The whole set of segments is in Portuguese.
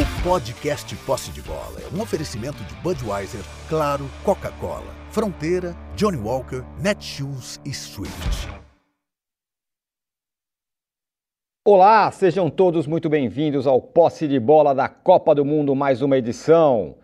O podcast Posse de Bola é um oferecimento de Budweiser, Claro, Coca-Cola, Fronteira, Johnny Walker, Netshoes e Swift. Olá, sejam todos muito bem-vindos ao Posse de Bola da Copa do Mundo, mais uma edição.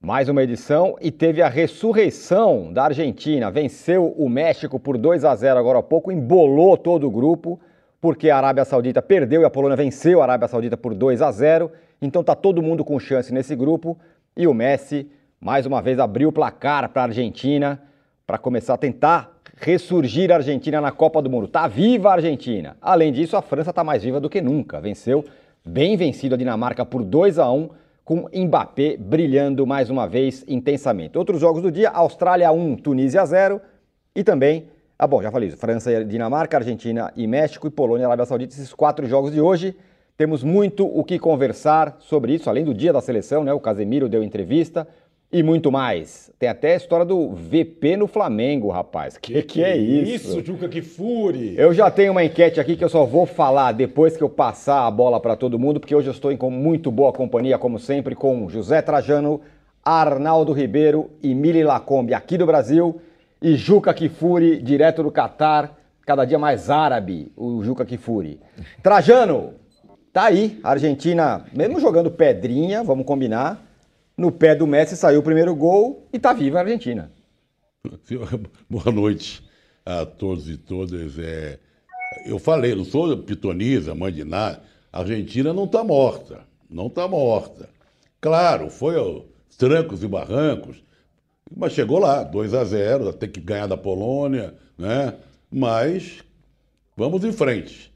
Mais uma edição e teve a ressurreição da Argentina. Venceu o México por 2 a 0 agora há pouco, embolou todo o grupo, porque a Arábia Saudita perdeu e a Polônia venceu a Arábia Saudita por 2 a 0. Então tá todo mundo com chance nesse grupo e o Messi mais uma vez abriu o placar para a Argentina para começar a tentar ressurgir a Argentina na Copa do Mundo. Tá viva a Argentina. Além disso, a França tá mais viva do que nunca. Venceu bem vencido a Dinamarca por 2 a 1 com Mbappé brilhando mais uma vez intensamente. Outros jogos do dia: Austrália 1, Tunísia 0 e também, ah bom, já falei isso, França e Dinamarca, Argentina e México e Polônia e Arábia Saudita, esses quatro jogos de hoje. Temos muito o que conversar sobre isso, além do dia da seleção, né? O Casemiro deu entrevista e muito mais. Tem até a história do VP no Flamengo, rapaz. Que que, que é isso? Isso, Juca, que fure! Eu já tenho uma enquete aqui que eu só vou falar depois que eu passar a bola para todo mundo, porque hoje eu estou em muito boa companhia, como sempre, com José Trajano, Arnaldo Ribeiro e Mili Lacombe, aqui do Brasil, e Juca Kifuri, direto do Catar, cada dia mais árabe, o Juca Kifuri. Trajano, tá aí, a Argentina, mesmo jogando pedrinha, vamos combinar, no pé do Messi saiu o primeiro gol e tá viva a Argentina. Boa noite a todos e todas. É, eu falei, não sou pitoniza, mãe de nada. A Argentina não está morta. Não está morta. Claro, foi aos trancos e barrancos, mas chegou lá, 2 a 0 tem que ganhar da Polônia, né? Mas vamos em frente.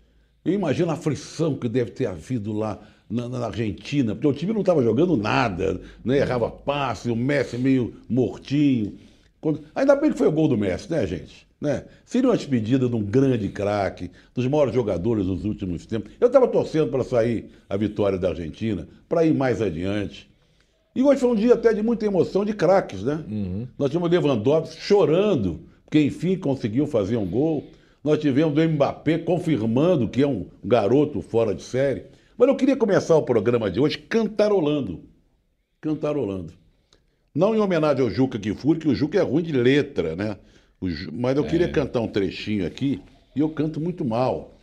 E imagina a aflição que deve ter havido lá na, na Argentina, porque o time não estava jogando nada, né? errava passe, o Messi meio mortinho. Quando... Ainda bem que foi o gol do Messi, né, gente? Né? Seria uma despedida de um grande craque, dos maiores jogadores dos últimos tempos. Eu estava torcendo para sair a vitória da Argentina, para ir mais adiante. E hoje foi um dia até de muita emoção de craques, né? Uhum. Nós tivemos Lewandowski chorando, porque enfim conseguiu fazer um gol. Nós tivemos o Mbappé confirmando que é um garoto fora de série. Mas eu queria começar o programa de hoje cantarolando. Cantarolando. Não em homenagem ao Juca Kifuri, que o Juca é ruim de letra, né? Mas eu queria é. cantar um trechinho aqui, e eu canto muito mal.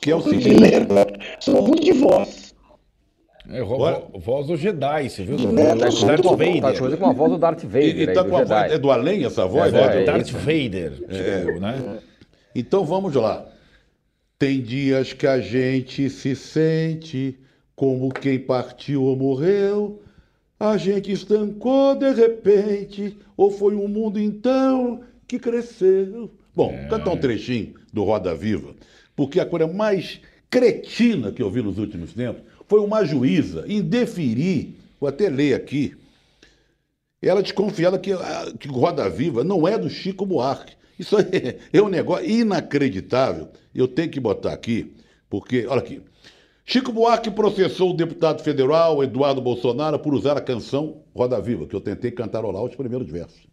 Que é o seguinte. Sou ruim de voz. É, vo, voz do Jedi, você viu? Do, é, Darth Vader. Tá com a voz do Darth Vader. E, tá do a, é do além essa voz? É, é, do Darth Vader. É. né? Então vamos lá. Tem dias que a gente se sente como quem partiu ou morreu. A gente estancou de repente, ou foi um mundo então que cresceu. Bom, é. cantar um trechinho do Roda Viva, porque a coisa mais cretina que eu vi nos últimos tempos foi uma juíza indeferir, vou até ler aqui, ela desconfiada que, que Roda Viva não é do Chico Buarque, isso é, é um negócio inacreditável. Eu tenho que botar aqui, porque, olha aqui. Chico Buarque processou o deputado federal Eduardo Bolsonaro por usar a canção Roda Viva, que eu tentei cantarolar os primeiros versos,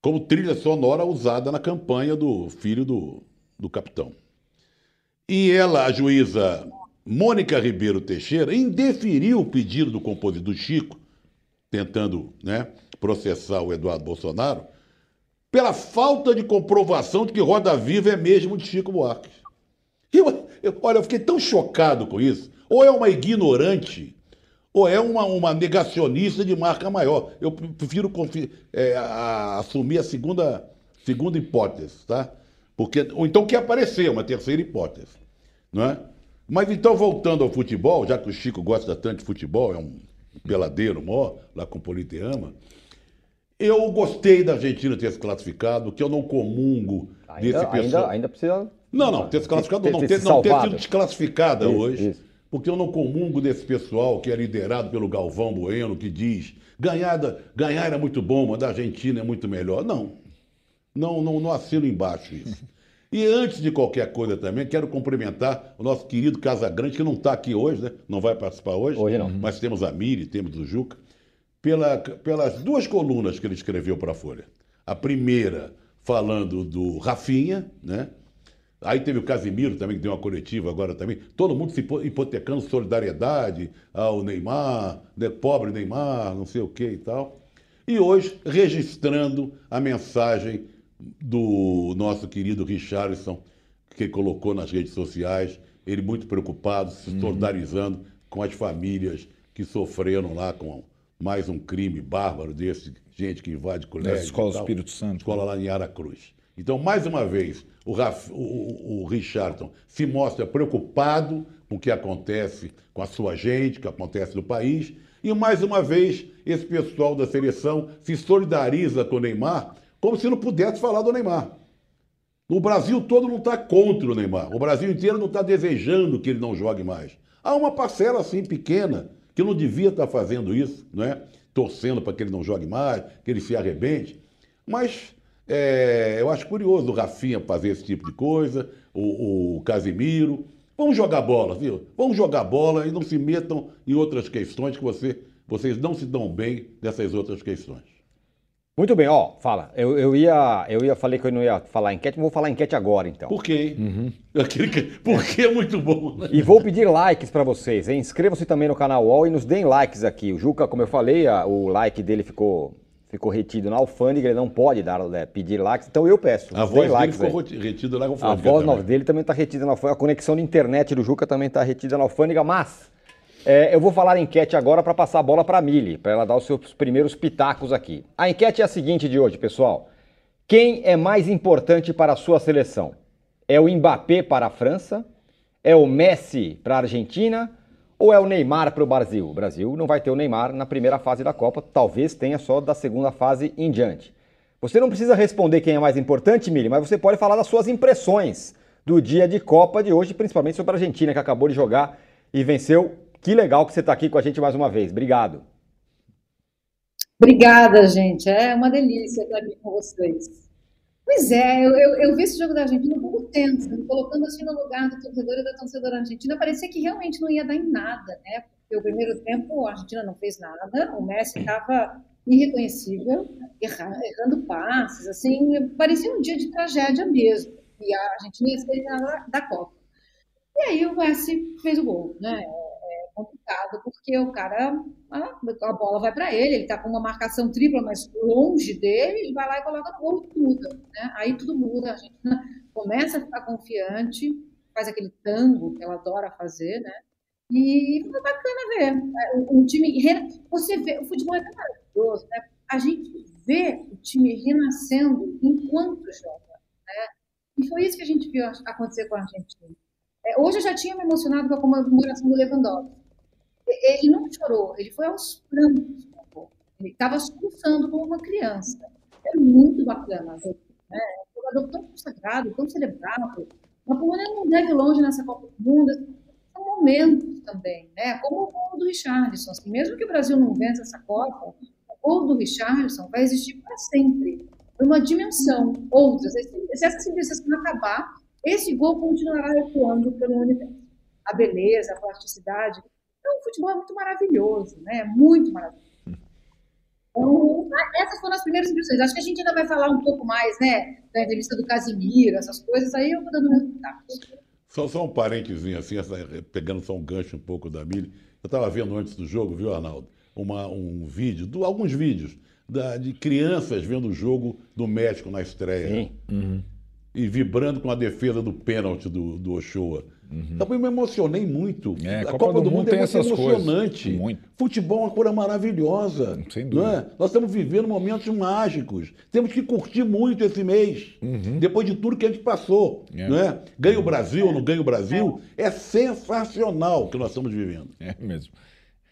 como trilha sonora usada na campanha do filho do, do capitão. E ela, a juíza Mônica Ribeiro Teixeira, indeferiu o pedido do compositor Chico, tentando né, processar o Eduardo Bolsonaro, pela falta de comprovação de que Roda Viva é mesmo de Chico Buarque. Eu, eu, olha, eu fiquei tão chocado com isso. Ou é uma ignorante, ou é uma, uma negacionista de marca maior. Eu prefiro é, a, assumir a segunda, segunda hipótese, tá? Porque, ou então que aparecer uma terceira hipótese, não é? Mas então, voltando ao futebol, já que o Chico gosta tanto de futebol, é um peladeiro mó, lá com o Politeama, eu gostei da Argentina ter se classificado, que eu não comungo ainda, desse pessoal. Ainda, ainda precisa. Não, não, ter se classificado, ter, não, ter, não ter sido desclassificada isso, hoje. Isso. Porque eu não comungo desse pessoal que é liderado pelo Galvão Bueno, que diz ganhar, ganhar é muito bom, mas da Argentina é muito melhor. Não. Não, não, não assino embaixo isso. E antes de qualquer coisa também, quero cumprimentar o nosso querido Casagrande, que não está aqui hoje, né? Não vai participar hoje. Hoje não. Mas temos a Miri, temos o Juca pela, pelas duas colunas que ele escreveu para a Folha. A primeira falando do Rafinha, né? Aí teve o Casimiro também, que deu uma coletiva agora também. Todo mundo se hipotecando solidariedade ao Neymar, né, pobre Neymar, não sei o que e tal. E hoje, registrando a mensagem do nosso querido Richardson, que colocou nas redes sociais, ele muito preocupado, se uhum. solidarizando com as famílias que sofreram lá com mais um crime bárbaro desse, gente que invade colégio. Na escola do Espírito Santo. Escola lá em Aracruz. Então, mais uma vez, o, Raf, o, o Richardson se mostra preocupado com o que acontece com a sua gente, o que acontece no país. E, mais uma vez, esse pessoal da seleção se solidariza com o Neymar como se não pudesse falar do Neymar. O Brasil todo não está contra o Neymar. O Brasil inteiro não está desejando que ele não jogue mais. Há uma parcela assim pequena que não devia estar fazendo isso, né? torcendo para que ele não jogue mais, que ele se arrebente. Mas é, eu acho curioso o Rafinha fazer esse tipo de coisa, o, o Casimiro. Vamos jogar bola, viu? Vamos jogar bola e não se metam em outras questões que você, vocês não se dão bem dessas outras questões. Muito bem, ó, fala. Eu, eu, ia, eu ia falei que eu não ia falar enquete, mas vou falar enquete agora, então. Por quê? Uhum. Porque é muito bom. Né? E vou pedir likes para vocês. Inscrevam-se também no canal UOL e nos deem likes aqui. O Juca, como eu falei, a, o like dele ficou, ficou retido na alfândega, ele não pode dar, né, pedir likes, então eu peço. A voz dele ficou retida na alfândega. A voz também. dele também está retida na alfândega. A conexão de internet do Juca também está retida na alfândega, mas é, eu vou falar a enquete agora para passar a bola para a Mili, para ela dar os seus primeiros pitacos aqui. A enquete é a seguinte de hoje, pessoal. Quem é mais importante para a sua seleção? É o Mbappé para a França? É o Messi para a Argentina? Ou é o Neymar para o Brasil? O Brasil não vai ter o Neymar na primeira fase da Copa, talvez tenha só da segunda fase em diante. Você não precisa responder quem é mais importante, Mili, mas você pode falar das suas impressões do dia de Copa de hoje, principalmente sobre a Argentina, que acabou de jogar e venceu que legal que você está aqui com a gente mais uma vez. Obrigado. Obrigada, gente. É uma delícia estar aqui com vocês. Pois é, eu, eu, eu vi esse jogo da Argentina um pouco tenso, me colocando assim no lugar do torcedor e da torcedora argentina. Parecia que realmente não ia dar em nada, né? Porque o primeiro tempo a Argentina não fez nada, o Messi estava irreconhecível, errando, passes, assim, parecia um dia de tragédia mesmo. E a Argentina ia ser da Copa. E aí o Messi fez o gol, né? Complicado, porque o cara, a, a bola vai para ele, ele está com uma marcação tripla, mas longe dele, ele vai lá e coloca no gol e muda. Né? Aí tudo muda, a gente começa a ficar confiante, faz aquele tango que ela adora fazer, né? E foi bacana ver. Um é, time. Você vê, o futebol é tão maravilhoso, né? A gente vê o time renascendo enquanto joga. Né? E foi isso que a gente viu acontecer com a Argentina. É, hoje eu já tinha me emocionado com a comemoração do Lewandowski. Ele não chorou, ele foi aos prantos. Ele estava soluçando como uma criança. É muito bacana. Né? É um jogador tão consagrado, tão celebrado. A Polônia não deve longe nessa Copa do Mundo. São momentos também, né? como o gol do Richardson. Assim, mesmo que o Brasil não vença essa Copa, o gol do Richardson vai existir para sempre. Numa dimensão, outras. Se essa civilização acabar, esse gol continuará ecoando pelo universo. A beleza, a plasticidade, então, o futebol é muito maravilhoso, né? Muito maravilhoso. Então, essas foram as primeiras impressões. Acho que a gente ainda vai falar um pouco mais, né? Da entrevista do Casimiro, essas coisas, aí eu vou dando meu pitaco. Só, só um parênteses, assim, pegando só um gancho um pouco da Mili. Eu estava vendo antes do jogo, viu, Arnaldo? Uma, um vídeo, do, alguns vídeos da, de crianças vendo o jogo do México na estreia. Sim. Uhum. E vibrando com a defesa do pênalti do, do Ochoa. Uhum. Então eu me emocionei muito. É, a Copa, Copa do, do, Mundo, é muito emocionante. Muito. Futebol é uma coisa maravilhosa. Sem dúvida. É? Nós estamos vivendo momentos mágicos. Temos que curtir muito esse mês. Uhum. Depois de tudo que a gente passou. É. Não é? Ganha o Brasil ou não ganha o Brasil. É sensacional o que nós estamos vivendo. É mesmo.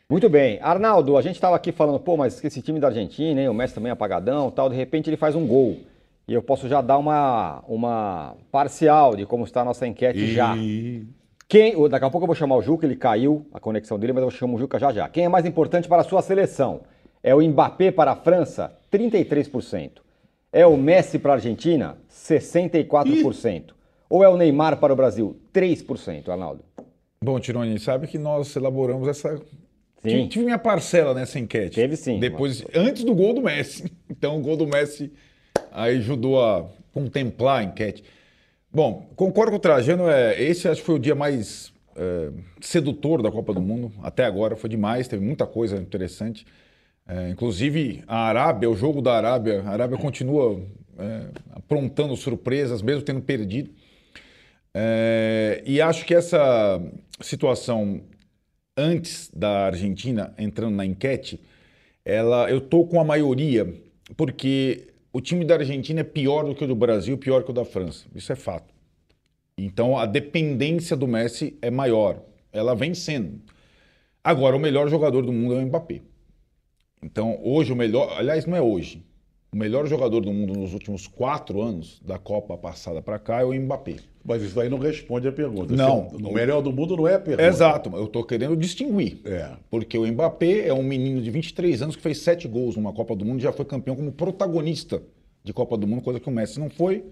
Muito bem. Arnaldo, a gente estava aqui falando, pô, mas esse time da Argentina, hein, o Messi também é apagadão tal, de repente ele faz um gol. E eu posso já dar uma, uma parcial de como está a nossa enquete e... já. Quem, daqui a pouco eu vou chamar o Juca, ele caiu a conexão dele, mas eu chamo o Juca já já. Quem é mais importante para a sua seleção? É o Mbappé para a França? 33%. É o Messi para a Argentina? 64%. Ih. Ou é o Neymar para o Brasil? 3%, Arnaldo. Bom, Tironi, sabe que nós elaboramos essa. Sim. Tive minha parcela nessa enquete. Teve sim. Depois, mas... antes do gol do Messi. Então, o gol do Messi aí ajudou a contemplar a enquete. Bom, concordo com o Trajano. É, esse acho que foi o dia mais é, sedutor da Copa do Mundo. Até agora foi demais, teve muita coisa interessante. É, inclusive a Arábia, o jogo da Arábia, a Arábia continua é, aprontando surpresas, mesmo tendo perdido. É, e acho que essa situação antes da Argentina entrando na enquete, ela, eu tô com a maioria, porque o time da Argentina é pior do que o do Brasil, pior que o da França. Isso é fato. Então a dependência do Messi é maior. Ela vem sendo. Agora, o melhor jogador do mundo é o Mbappé. Então, hoje, o melhor. Aliás, não é hoje. O melhor jogador do mundo nos últimos quatro anos, da Copa passada para cá, é o Mbappé. Mas isso aí não responde a pergunta. Não. O melhor do mundo não é a pergunta. Exato, eu estou querendo distinguir. É. Porque o Mbappé é um menino de 23 anos que fez sete gols numa Copa do Mundo e já foi campeão como protagonista de Copa do Mundo, coisa que o Messi não foi,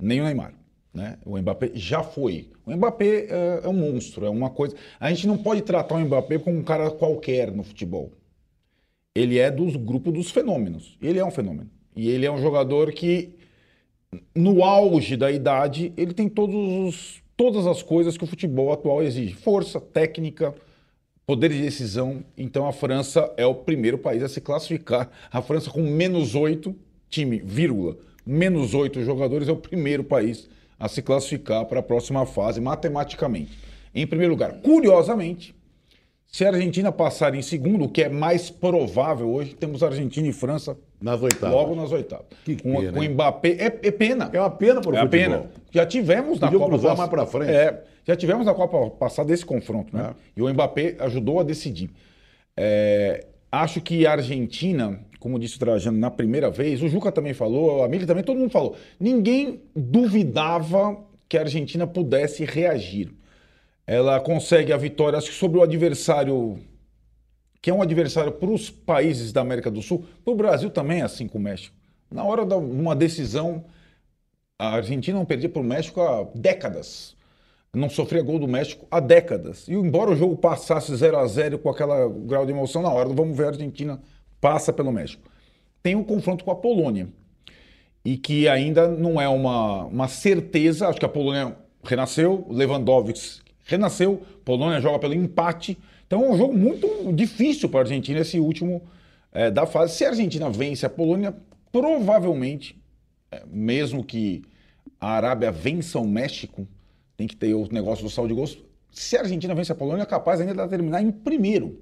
nem o Neymar. Né? O Mbappé já foi. O Mbappé é, é um monstro, é uma coisa. A gente não pode tratar o Mbappé como um cara qualquer no futebol. Ele é dos grupos dos fenômenos. Ele é um fenômeno. E ele é um jogador que, no auge da idade, ele tem os, todas as coisas que o futebol atual exige: força, técnica, poder de decisão. Então a França é o primeiro país a se classificar. A França, com menos oito, time, vírgula, menos oito jogadores, é o primeiro país a se classificar para a próxima fase matematicamente. Em primeiro lugar, curiosamente, se a Argentina passar em segundo, o que é mais provável hoje, temos Argentina e França nas oitavas. logo nas oitavas. Que com, pena, com hein? Mbappé, é, é pena. É uma pena para o É futebol. pena. Já tivemos na Podiam Copa cruzar mais pra frente. É, já tivemos na Copa passada esse confronto, né? É. E o Mbappé ajudou a decidir. É, acho que a Argentina, como disse o Trajano na primeira vez, o Juca também falou, a Mili também, todo mundo falou. Ninguém duvidava que a Argentina pudesse reagir. Ela consegue a vitória, acho que sobre o adversário que é um adversário para os países da América do Sul, para o Brasil também, assim com o México. Na hora de uma decisão, a Argentina não perdia para o México há décadas. Não sofria gol do México há décadas. E embora o jogo passasse 0 a 0 com aquele grau de emoção, na hora vamos ver a Argentina passa pelo México. Tem um confronto com a Polônia. E que ainda não é uma, uma certeza. Acho que a Polônia renasceu, Lewandowski renasceu, Polônia joga pelo empate. Então é um jogo muito difícil para a Argentina esse último é, da fase. Se a Argentina vence a Polônia, provavelmente, é, mesmo que a Arábia vença o México, tem que ter o negócio do saldo de gols. Se a Argentina vence a Polônia, é capaz ainda de terminar em primeiro.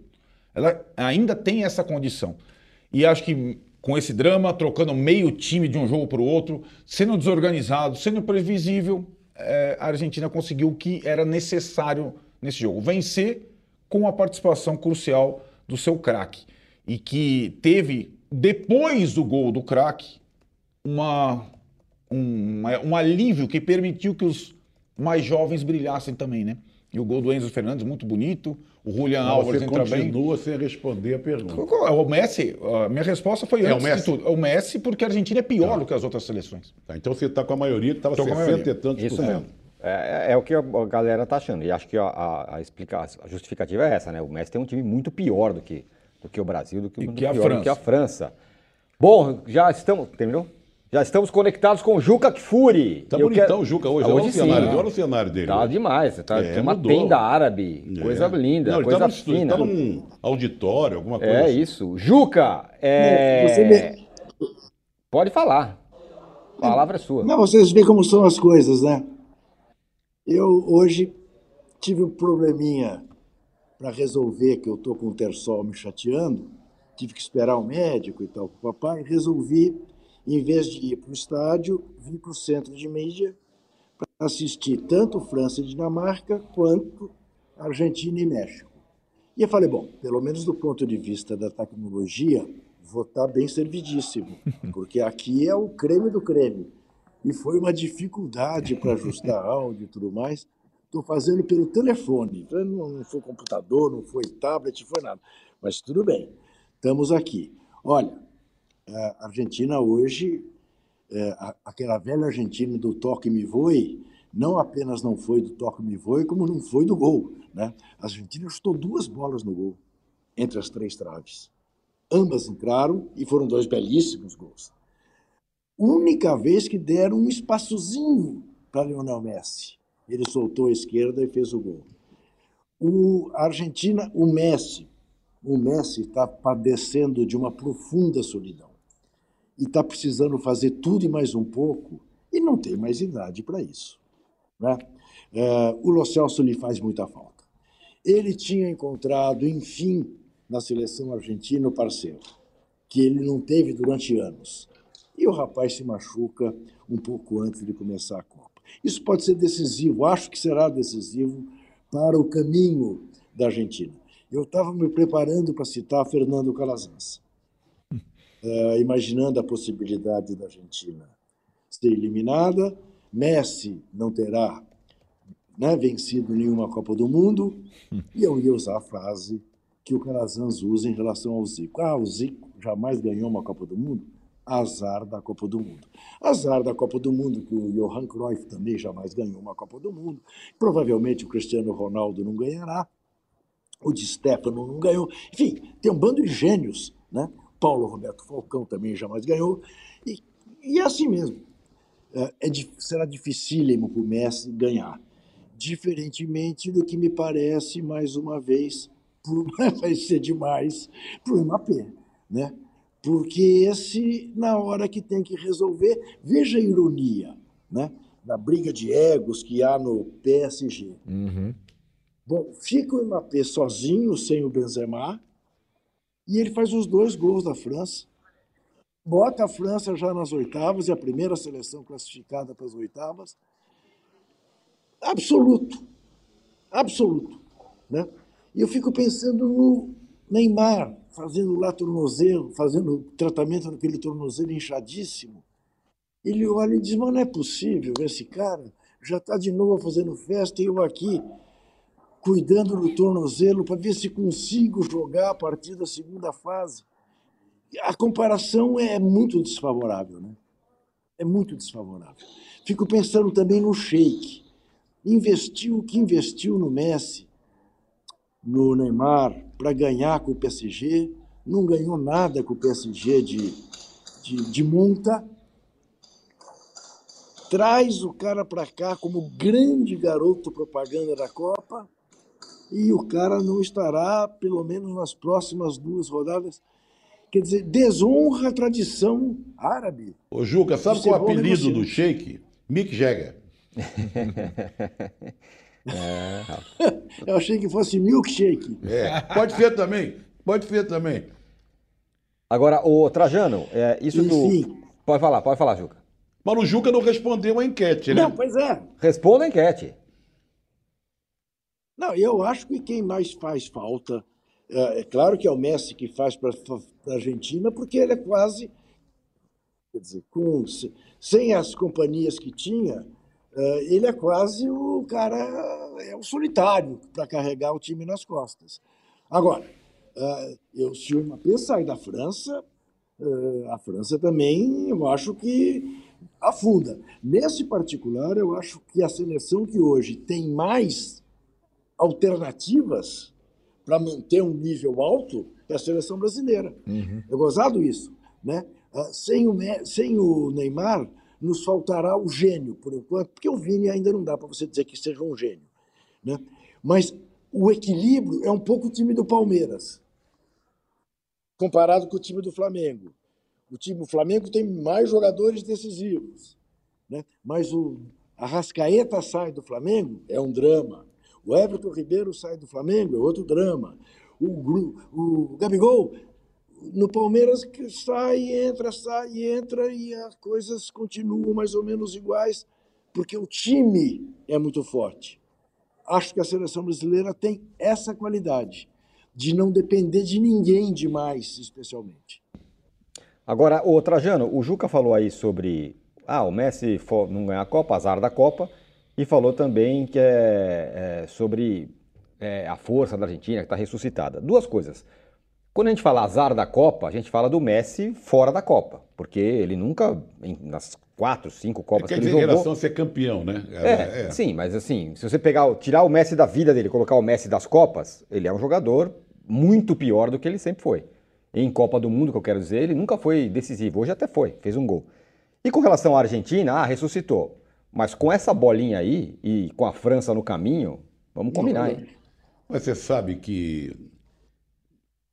Ela ainda tem essa condição. E acho que com esse drama, trocando meio time de um jogo para o outro, sendo desorganizado, sendo previsível, é, a Argentina conseguiu o que era necessário nesse jogo: vencer com a participação crucial do seu craque. E que teve, depois do gol do craque, uma, um, um alívio que permitiu que os mais jovens brilhassem também, né? E o gol do Enzo Fernandes, muito bonito. O Julian Não, Álvares você entra bem. continua sem responder a pergunta. O Messi, a minha resposta foi É o antes Messi? de tudo. É o Messi porque a Argentina é pior do que as outras seleções. Tá, então você está com a maioria que estava Tô com a 60 maioria. e tantos Isso por cento. É, é o que a galera tá achando. E acho que a, a, a explica- a justificativa é essa, né? O Messi tem um time muito pior do que, do que o Brasil, do que, E do que a pior França. do que a França. Bom, já estamos. Terminou? Já estamos conectados com o Juca Kfouri. Tá Eu bonitão quero- o Juca hoje. Ah, Olha o cenário dele. Olha o cenário dele. Tá hoje. demais. Tá, É, tem uma mudou. tenda árabe, coisa É. linda, Não, ele coisa tá no estúdio, fina. Tá num auditório, alguma coisa É assim. isso. Juca, é... Não, vê- pode falar. A palavra é sua. Não, vocês veem como são as coisas, né? Eu hoje tive um probleminha para resolver, que eu tô com o terçol me chateando, tive que esperar o médico e tal, papai, resolvi, em vez de ir para o estádio, vir para o centro de mídia para assistir tanto França e Dinamarca quanto Argentina e México. E eu falei, bom, pelo menos do ponto de vista da tecnologia, vou estar bem servidíssimo, porque aqui é o creme do creme. E foi uma dificuldade para ajustar áudio e tudo mais. Estou fazendo pelo telefone. Então, Não foi computador, não foi tablet, foi nada. Mas tudo bem, estamos aqui. Olha, a Argentina hoje, é, aquela velha Argentina do toque me voe, não apenas não foi do toque me voe, como não foi do gol. Né? A Argentina chutou duas bolas no gol, entre as três traves. Ambas entraram e foram dois belíssimos gols. Única vez que deram um espaçozinho para Lionel Messi. Ele soltou a esquerda e fez o gol. O a Argentina, o Messi, o Messi está padecendo de uma profunda solidão e está precisando fazer tudo e mais um pouco e não tem mais idade para isso. Né? É, o Lo Celso lhe faz muita falta. Ele tinha encontrado, enfim, na seleção argentina o parceiro, que ele não teve durante anos. E o rapaz se machuca um pouco antes de começar a Copa. Isso pode ser decisivo, acho que será decisivo para o caminho da Argentina. Eu estava me preparando para citar Fernando Calazans, uh, imaginando a possibilidade da Argentina ser eliminada, Messi não terá né, vencido nenhuma Copa do Mundo, e eu ia usar a frase que o Calazans usa em relação ao Zico. Ah, o Zico jamais ganhou uma Copa do Mundo? Azar da Copa do Mundo. Azar da Copa do Mundo, que o Johan Cruyff também jamais ganhou uma Copa do Mundo. Provavelmente o Cristiano Ronaldo não ganhará. O Di Stefano não ganhou. Enfim, tem um bando de gênios, né? Paulo Roberto Falcão também jamais ganhou. E, e é assim mesmo. É, é, será dificílimo para o Messi ganhar. Diferentemente do que me parece, mais uma vez, por, vai ser demais para o MAP. Né? Porque esse, na hora que tem que resolver, veja a ironia né? da briga de egos que há no PSG. Uhum. Bom, fica o Mbappé sozinho, sem o Benzema, e ele faz os dois gols da França. Bota a França já nas oitavas, e a primeira seleção classificada para as oitavas. Absoluto. Absoluto. Né? E eu fico pensando no Neymar, fazendo lá tornozelo, fazendo tratamento naquele tornozelo inchadíssimo. Ele olha e diz: Mas não é possível, esse cara já está de novo fazendo festa e eu aqui cuidando do tornozelo para ver se consigo jogar a partir da segunda fase. A comparação é muito desfavorável, né? É muito desfavorável. Fico pensando também no Sheik. Investiu o que investiu no Messi, no Neymar, para ganhar com o PSG, não ganhou nada com o PSG de, de, de multa. Traz o cara para cá como grande garoto propaganda da Copa e o cara não estará, pelo menos nas próximas duas rodadas. Quer dizer, desonra a tradição árabe. Ô, Juca, sabe qual é o apelido do Sheik? Mick Jagger. é. Eu achei que fosse milkshake. É, pode ser também. Pode ser também. Agora, o Trajano, é, isso Enfim. do. Pode falar, pode falar, Juca. Mas o Juca não respondeu a enquete, né? Não, pois é. Responda a enquete. Não, eu acho que quem mais faz falta, é, é claro que é o Messi que faz para a Argentina, porque ele é quase, quer dizer, com, sem as companhias que tinha, ele é quase o cara, é o solitário para carregar o time nas costas. Agora, é, eu, se o Mbappé sai da França, a França também, eu acho que afunda. Nesse particular, eu acho que a seleção que hoje tem mais alternativas para manter um nível alto é a seleção brasileira. Uhum. É gozado isso. Né? Sem, o, sem o Neymar, nos faltará o gênio, por enquanto, porque o Vini ainda não dá para você dizer que seja um gênio. Né? Mas o equilíbrio é um pouco o time do Palmeiras, comparado com o time do Flamengo. O time do Flamengo tem mais jogadores decisivos, né? mas o Arrascaeta sai do Flamengo, é um drama. O Everton Ribeiro sai do Flamengo, é outro drama. O, o Gabigol, no Palmeiras, que sai, entra, sai, entra e as coisas continuam mais ou menos iguais, porque o time é muito forte. Acho que a seleção brasileira tem essa qualidade de não depender de ninguém demais, especialmente. Agora, o Trajano, o Juca falou aí sobre ah, o Messi não ganhar a Copa, azar da Copa. E falou também que é, é sobre é, a força da Argentina, que está ressuscitada. Duas coisas. Quando a gente fala azar da Copa, a gente fala do Messi fora da Copa, porque ele nunca, nas quatro, cinco Copas é que, que ele jogou... em relação a ser campeão, né? É, é, é, sim, mas assim, se você pegar, tirar o Messi da vida dele, colocar o Messi das Copas, ele é um jogador muito pior do que ele sempre foi. Em Copa do Mundo, que eu quero dizer, ele nunca foi decisivo. Hoje até foi, fez um gol. E com relação à Argentina, ah, ressuscitou. Mas com essa bolinha aí e com a França no caminho, vamos combinar, hein? Mas você sabe que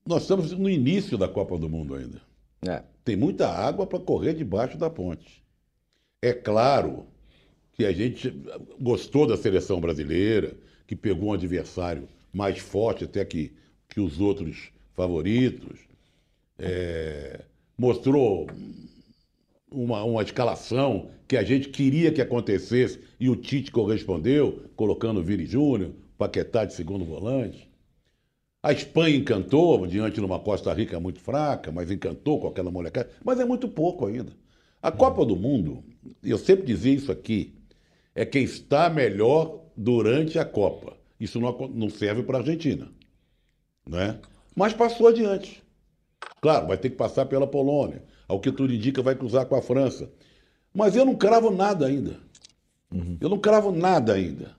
nós estamos no início da Copa do Mundo ainda. É. Tem muita água para correr debaixo da ponte. É claro que a gente gostou da seleção brasileira, que pegou um adversário mais forte até que, que os outros favoritos. É, mostrou uma, uma escalação que a gente queria que acontecesse e o Tite correspondeu, colocando o Vini Júnior, Paquetá de segundo volante. A Espanha encantou, diante de uma Costa Rica muito fraca, mas encantou com aquela molecada. Mas é muito pouco ainda. A Copa do Mundo, eu sempre dizia isso aqui, é quem está melhor durante a Copa. Isso não, não serve para a Argentina. Né? Mas passou adiante. Claro, vai ter que passar pela Polônia. Ao que tudo indica, vai cruzar com a França. Mas eu não cravo nada ainda. Uhum. Eu não cravo nada ainda.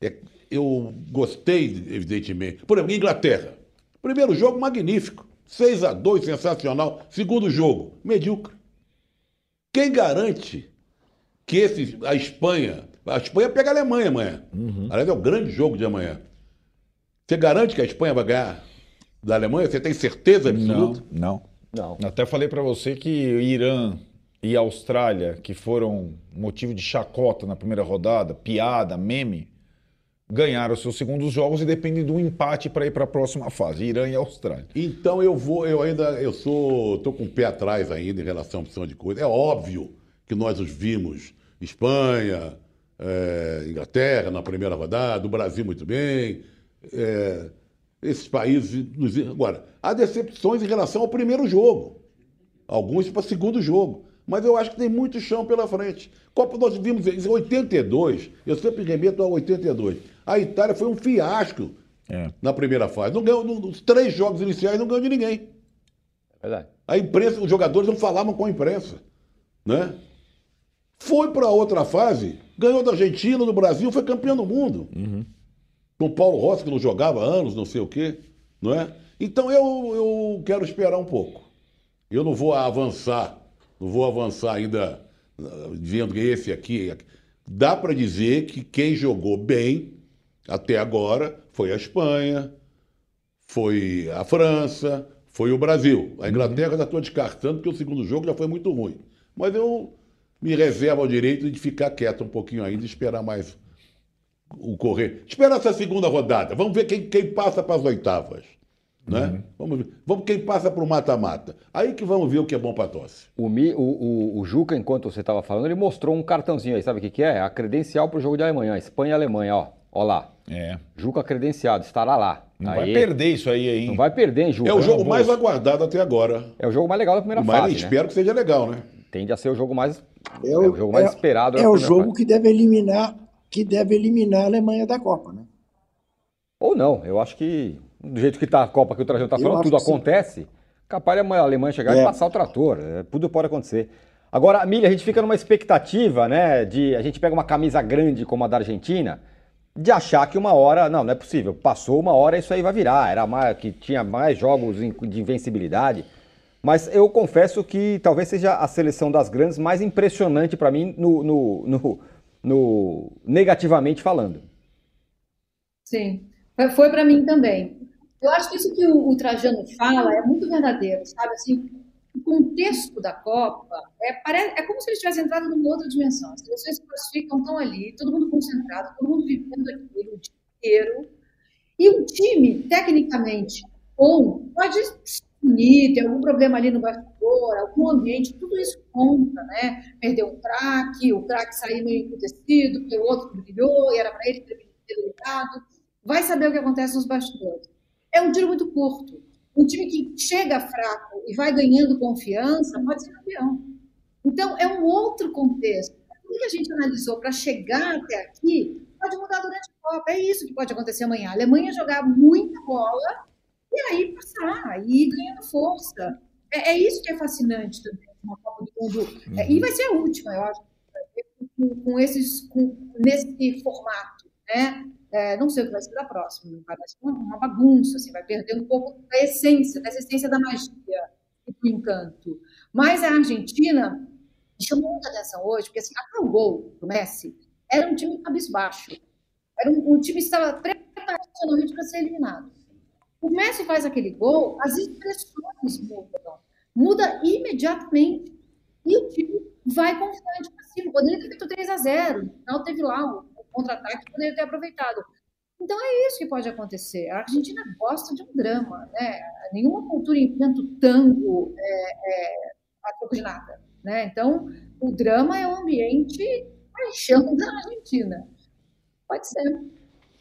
É, eu gostei, evidentemente. Por exemplo, Inglaterra. Primeiro jogo, magnífico. 6 a 2 sensacional. Segundo jogo, medíocre. Quem garante que esse, a Espanha. A Espanha pega a Alemanha amanhã. Uhum. Aliás, é o grande jogo de amanhã. Você garante que a Espanha vai ganhar da Alemanha? Você tem certeza absoluta? Não, não. não. Até falei para você que Irã e Austrália, que foram motivo de chacota na primeira rodada, piada, meme, ganharam seus segundos jogos e dependem do empate para ir para a próxima fase, Irã e Austrália. Então eu vou, eu ainda, eu sou, tô com o pé atrás ainda em relação a opção de coisa. É óbvio que nós os vimos, Espanha, é, Inglaterra na primeira rodada, o Brasil muito bem, é, esses países. Agora, há decepções em relação ao primeiro jogo. Alguns para o segundo jogo. Mas eu acho que tem muito chão pela frente. Copa nós vimos em 82, eu sempre remeto a 82. A Itália foi um fiasco é. na primeira fase. Não ganhou, nos três jogos iniciais não ganhou de ninguém. É verdade. A imprensa, os jogadores não falavam com a imprensa. Né? Foi para outra fase, ganhou da Argentina, do Brasil, foi campeão do mundo. Uhum com o Paulo Rossi, que não jogava há anos, não sei o quê, não é? Então eu, eu quero esperar um pouco. Eu não vou avançar, não vou avançar ainda dizendo que esse aqui. Dá para dizer que quem jogou bem até agora foi a Espanha, foi a França, foi o Brasil. A Inglaterra já estou descartando, porque o segundo jogo já foi muito ruim. Mas eu me reservo ao direito de ficar quieto um pouquinho ainda e esperar mais o correr. Espera essa segunda rodada. Vamos ver quem, quem passa para as oitavas. Né? Uhum. Vamos ver. Vamos quem passa para o mata-mata. Aí que vamos ver o que é bom para tosse. O, Mi, o, o, o, Juca, enquanto você estava falando, ele mostrou um cartãozinho aí. Sabe o que, que é? A credencial para o jogo de amanhã. Espanha e Alemanha, ó. Ó lá. É. Juca credenciado, estará lá. Não aí, vai perder isso aí, hein? Não vai perder, hein, Juca? É o jogo mais aguardado até agora. É o jogo mais legal da primeira Mas fase. Mas espero né? que seja legal, né? Tende a ser o jogo mais, é o, é o jogo mais é, esperado. É o jogo fase. que deve eliminar que deve eliminar a Alemanha da Copa, né? Ou não, eu acho que do jeito que está a Copa que o Trajano está falando, tudo acontece. Sim. Capaz a Alemanha chegar é. e passar o trator, é, tudo pode acontecer. Agora, Milha, a gente fica numa expectativa, né, de a gente pega uma camisa grande como a da Argentina, de achar que uma hora, não, não é possível, passou uma hora isso aí vai virar, era mais, que tinha mais jogos de invencibilidade. Mas eu confesso que talvez seja a seleção das grandes mais impressionante para mim no, no, no, no negativamente falando. Sim, foi para mim também. Eu acho que isso que o, Trajano fala é muito verdadeiro, sabe? Assim, o contexto da Copa é, parece, é como se eles tivessem entrado numa outra dimensão. As seleções se classificam, estão ali, todo mundo concentrado, todo mundo vivendo aquilo o dia inteiro. E um time, tecnicamente bom, pode unir, tem algum problema ali no bastidor, algum ambiente, tudo isso conta, né? Perdeu um craque, o craque saiu meio emputecido, porque o outro brilhou e era para ele ter ligado. Vai saber o que acontece nos bastidores. É um tiro muito curto. Um time que chega fraco e vai ganhando confiança pode ser campeão. Então, é um outro contexto. Tudo que a gente analisou para chegar até aqui pode mudar durante a Copa. É isso que pode acontecer amanhã. A Alemanha jogar muita bola e aí passar, e ir ganhando força. É, é isso que é fascinante também, uma Copa do Mundo. É, e vai ser a última, eu acho, com esses, com, nesse formato, né? É, não sei o que vai ser da próxima, ser uma, bagunça, assim, vai perder um pouco da essência, dessa essência da magia e do encanto. Mas a Argentina chamou muita atenção hoje, porque assim, até o gol do Messi era um time cabisbaixo. Era um, um time que estava preparacionalmente para ser eliminado. O Messi faz aquele gol, as expressões mudam. Muda imediatamente. E o time vai confiante para cima. Poderia ter feito 3 a 0 No final teve lá o contra-ataque, poderia ter aproveitado. Então é isso que pode acontecer. A Argentina gosta de um drama, né? Nenhuma cultura inventa tango é, é, a troco de nada, né? Então o drama é o ambiente paixão da Argentina. Pode ser.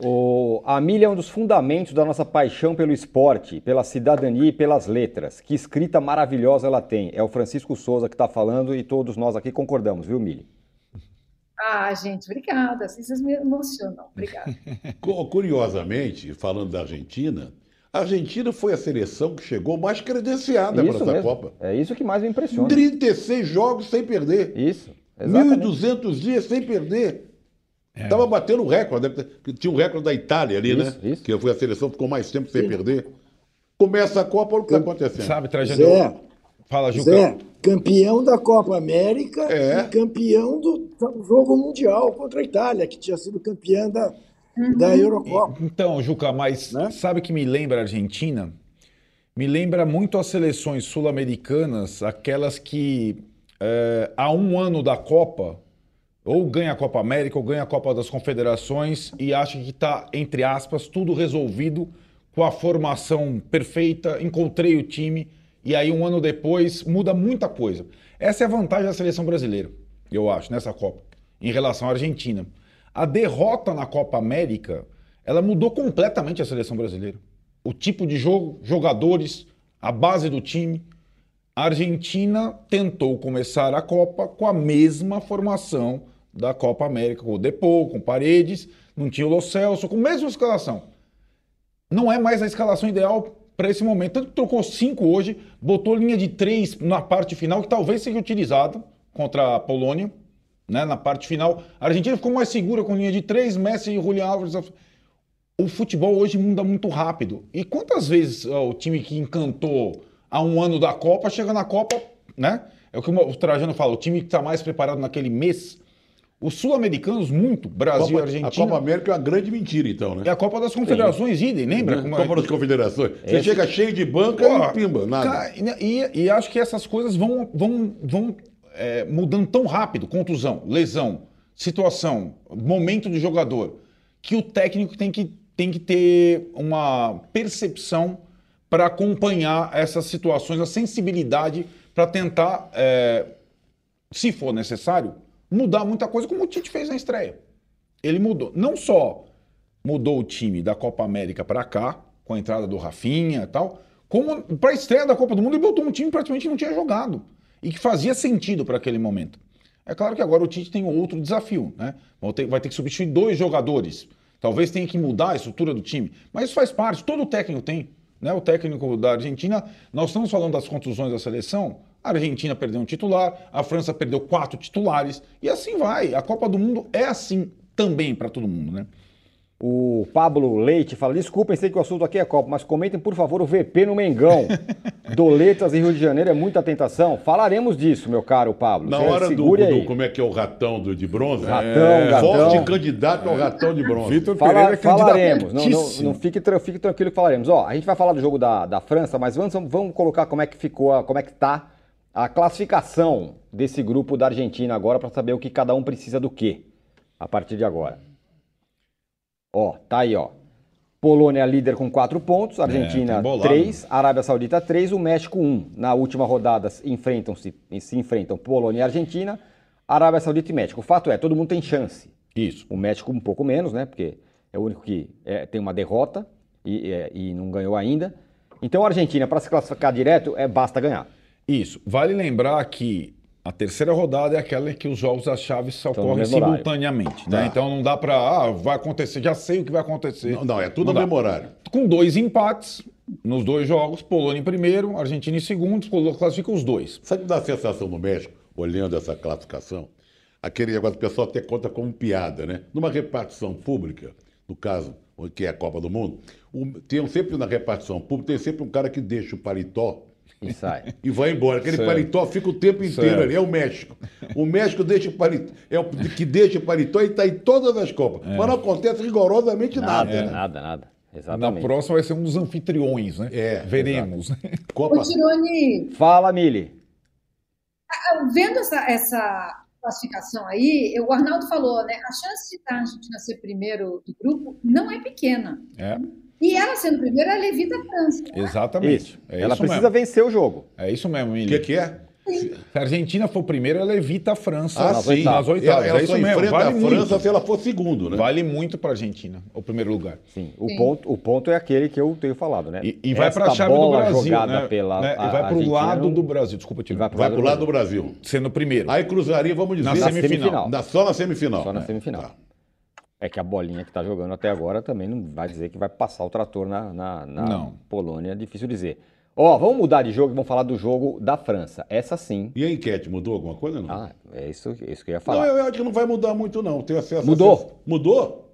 O, a milha é um dos fundamentos da nossa paixão pelo esporte, pela cidadania e pelas letras. Que escrita maravilhosa ela tem. É o Francisco Souza que está falando e todos nós aqui concordamos, viu, Milha? Ah, gente, obrigada. Assim vocês me emocionam. Obrigada. Curiosamente, falando da Argentina, a Argentina foi a seleção que chegou mais credenciada para essa mesmo. Copa. É isso que mais me impressiona. 36 jogos sem perder. Isso. 1.200 dias sem perder. Estava é. batendo o recorde. Tinha o um recorde da Itália ali, isso, né? Isso. Que foi a seleção que ficou mais tempo sem Sim. perder. Começa a Copa, o que está acontecendo? Sabe, Trajano? Fala, Juca. Zé, campeão da Copa América é. e campeão do, jogo mundial contra a Itália, que tinha sido campeã da, uhum. da Eurocopa. Então, Juca, mas né? sabe que me lembra a Argentina? Me lembra muito as seleções sul-americanas, aquelas que é, há um ano da Copa, ou ganha a Copa América, ou ganha a Copa das Confederações e acha que está, entre aspas, tudo resolvido com a formação perfeita, encontrei o time e aí um ano depois muda muita coisa. Essa é a vantagem da seleção brasileira, eu acho, nessa Copa, em relação à Argentina. A derrota na Copa América, ela mudou completamente a seleção brasileira. O tipo de jogo, jogadores, a base do time. A Argentina tentou começar a Copa com a mesma formação da Copa América, com o Depô, com Paredes, não tinha o Lo Celso, com a mesma escalação. Não é mais a escalação ideal para esse momento. Tanto que trocou cinco hoje, botou linha de três na parte final, que talvez seja utilizada contra a Polônia, né, na parte final. A Argentina ficou mais segura com linha de três, Messi e Julián Álvares. O futebol hoje muda muito rápido. E quantas vezes ó, o time que encantou há um ano da Copa chega na Copa, né? É o que o Trajano fala, o time que está mais preparado naquele mês os sul-americanos, muito, Brasil Copa, e Argentina. A Copa América é uma grande mentira, então, né? É a Copa das Confederações, idem, lembra? Como Copa é? das Confederações. Você Esse... chega cheio de banca Pô, e pimba, nada. E, e, acho que essas coisas vão, vão, vão é, mudando tão rápido contusão, lesão, situação, momento de jogador que o técnico tem que, tem que ter uma percepção para acompanhar essas situações, a sensibilidade para tentar, é, se for necessário, mudar muita coisa, como o Tite fez na estreia. Ele mudou. Não só mudou o time da Copa América para cá, com a entrada do Rafinha e tal, como para a estreia da Copa do Mundo, ele botou um time que praticamente não tinha jogado e que fazia sentido para aquele momento. É claro que agora o Tite tem outro desafio, né? Vai ter, que substituir dois jogadores. Talvez tenha que mudar a estrutura do time, mas isso faz parte, todo técnico tem. Né? O técnico da Argentina, nós estamos falando das contusões da seleção, a Argentina perdeu um titular, a França perdeu quatro titulares e assim vai. A Copa do Mundo é assim também para todo mundo, né? O Pablo Leite fala: desculpem, sei que o assunto aqui é Copa, mas comentem por favor o VP no Mengão. Doletas em Rio de Janeiro é muita tentação. Falaremos disso, meu caro Pablo. Na hora do, do, como é que é o ratão do, de bronze? Ratão, é, gatão. Forte candidato ao ratão de bronze. Vitor Fala, Pereira é Falaremos. Não, não, não fique, fique, tranquilo que falaremos. Ó, a gente vai falar do jogo da, da França, mas vamos, vamos colocar como é que ficou, como é que tá a classificação desse grupo da Argentina agora para saber o que cada um precisa do quê a partir de agora. Ó, tá aí, ó. Polônia líder com 4 pontos, Argentina 3, é, Arábia Saudita 3, o México 1. Na última rodada enfrentam-se se enfrentam Polônia e Argentina, Arábia Saudita e México. O fato é, todo mundo tem chance. Isso. O México um pouco menos, né? Porque é o único que é, tem uma derrota e, é, e não ganhou ainda. Então a Argentina, para se classificar direto, é basta ganhar. Isso. Vale lembrar que a terceira rodada é aquela em que os jogos das chaves ocorrem simultaneamente. Né? Tá. Então não dá para. Ah, vai acontecer, já sei o que vai acontecer. Não, não é tudo no mesmo horário. Com dois empates nos dois jogos, Polônia em primeiro, Argentina em segundo, classifica os dois. Sabe da sensação no México, olhando essa classificação? Aquele negócio que o pessoal até conta como piada, né? Numa repartição pública, no caso, que é a Copa do Mundo, tem sempre na repartição pública, tem sempre um cara que deixa o paletó E sai. e vai embora. Aquele Certo. paletó fica o tempo inteiro Certo. ali. É o México. O México deixa o paletó, é o que deixa o paletó e está em todas as Copas. Mas não acontece rigorosamente nada. Nada, né? nada, nada. Na Exatamente. próxima vai ser um dos anfitriões, né? É, Veremos. né? Copa. Ô, Tirone, Fala, Mili. vendo essa, essa classificação aí, o Arnaldo falou, né? A chance de a Argentina ser primeiro do grupo não é pequena. É, E ela sendo primeira, ela evita a França. né? exatamente. Isso. É Ela isso precisa mesmo. vencer o jogo. É isso mesmo, O Mili. que, que é? Se a Argentina for primeiro, ela evita a França Ah, nas sim. nas Ela, oitavas. ela é só isso mesmo. enfrenta Vale a França muito. se ela for segundo, né? Vale muito para a Argentina, o primeiro lugar. Sim. O, Sim. Ponto, o ponto é aquele que eu tenho falado, né? E, e vai para a chave do Brasil, jogada né? pela Né? E vai para o Argentina lado não- do Brasil. Desculpa, Tiro. Vai pro Vai pro lado do Brasil. Sendo primeiro. Aí cruzaria, vamos dizer, Na Na semifinal. semifinal. na- só na semifinal. Só na né? semifinal. Tá. É que a bolinha que tá jogando até agora também não vai dizer que vai passar o trator na, na, na Não. Polônia, difícil dizer. Ó, vamos mudar de jogo e vamos falar do jogo da França. Essa sim. E a enquete mudou alguma coisa? Não. Ah, é isso, é isso que eu ia não, falar. eu, eu acho que não vai mudar muito, não. Tenho acesso Mudou. acesso. Mudou?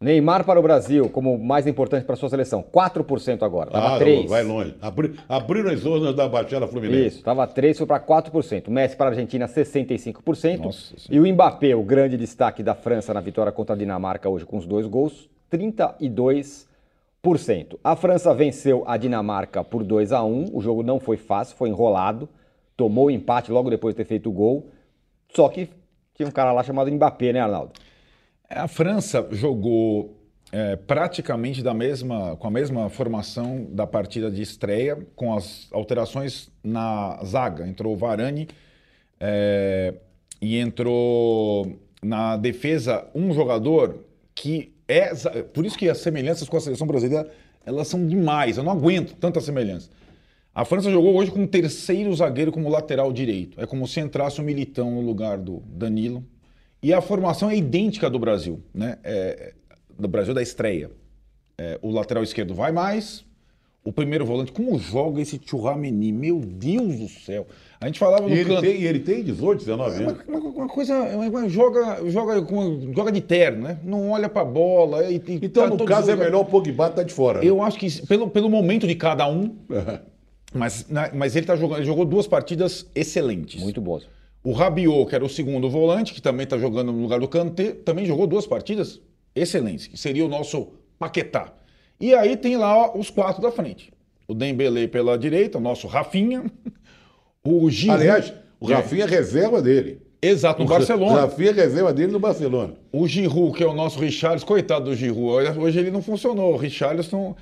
Neymar para o Brasil como mais importante para sua seleção. 4% agora. Tava ah, 3. vai longe. Abri, abriram as zonas da Baixada Fluminense. Isso, estava 3, foi para 4%. Messi para a Argentina, 65%. Nossa e o Mbappé, o grande destaque da França na vitória contra a Dinamarca hoje com os dois gols, 32%. A França venceu a Dinamarca por 2 a 1 O jogo não foi fácil, foi enrolado. Tomou o empate logo depois de ter feito o gol. Só que tinha um cara lá chamado Mbappé, né, Arnaldo? A França jogou é, praticamente da mesma, com a mesma formação da partida de estreia, com as alterações na zaga. Entrou o Varane é, e entrou na defesa um jogador que é. Por isso que as semelhanças com a seleção brasileira elas são demais. Eu não aguento tanta semelhança. A França jogou hoje com um terceiro zagueiro como lateral direito. É como se entrasse o Militão no lugar do Danilo. E a formação é idêntica do Brasil, né? É, do Brasil da estreia. É, o lateral esquerdo vai mais, o primeiro volante. Como joga esse Churrameni? Meu Deus do céu! A gente falava E no ele canto. tem, e ele tem 18, 19 Uma, anos. uma- uma coisa, uma- joga, joga, joga de terno, né? Não olha pra bola. E, e Então, tá no caso, é melhor o Pogba estar de fora. né? Eu acho que pelo, pelo momento de cada um, mas, na- mas ele, tá jogando, ele jogou duas partidas excelentes. Muito boas. O Rabiot, que era o segundo volante, que também está jogando no lugar do Kanté, também jogou duas partidas excelentes, que seria o nosso Paquetá. E aí tem lá os quatro da frente. O Dembele pela direita, o nosso Rafinha, o Giroud... Aliás, o É, Rafinha é reserva dele. Exato, no O Barcelona. Rafinha é reserva dele no Barcelona. O Giroud, que é o nosso Richarlison, coitado do Giroud, hoje ele não funcionou. O Richarlison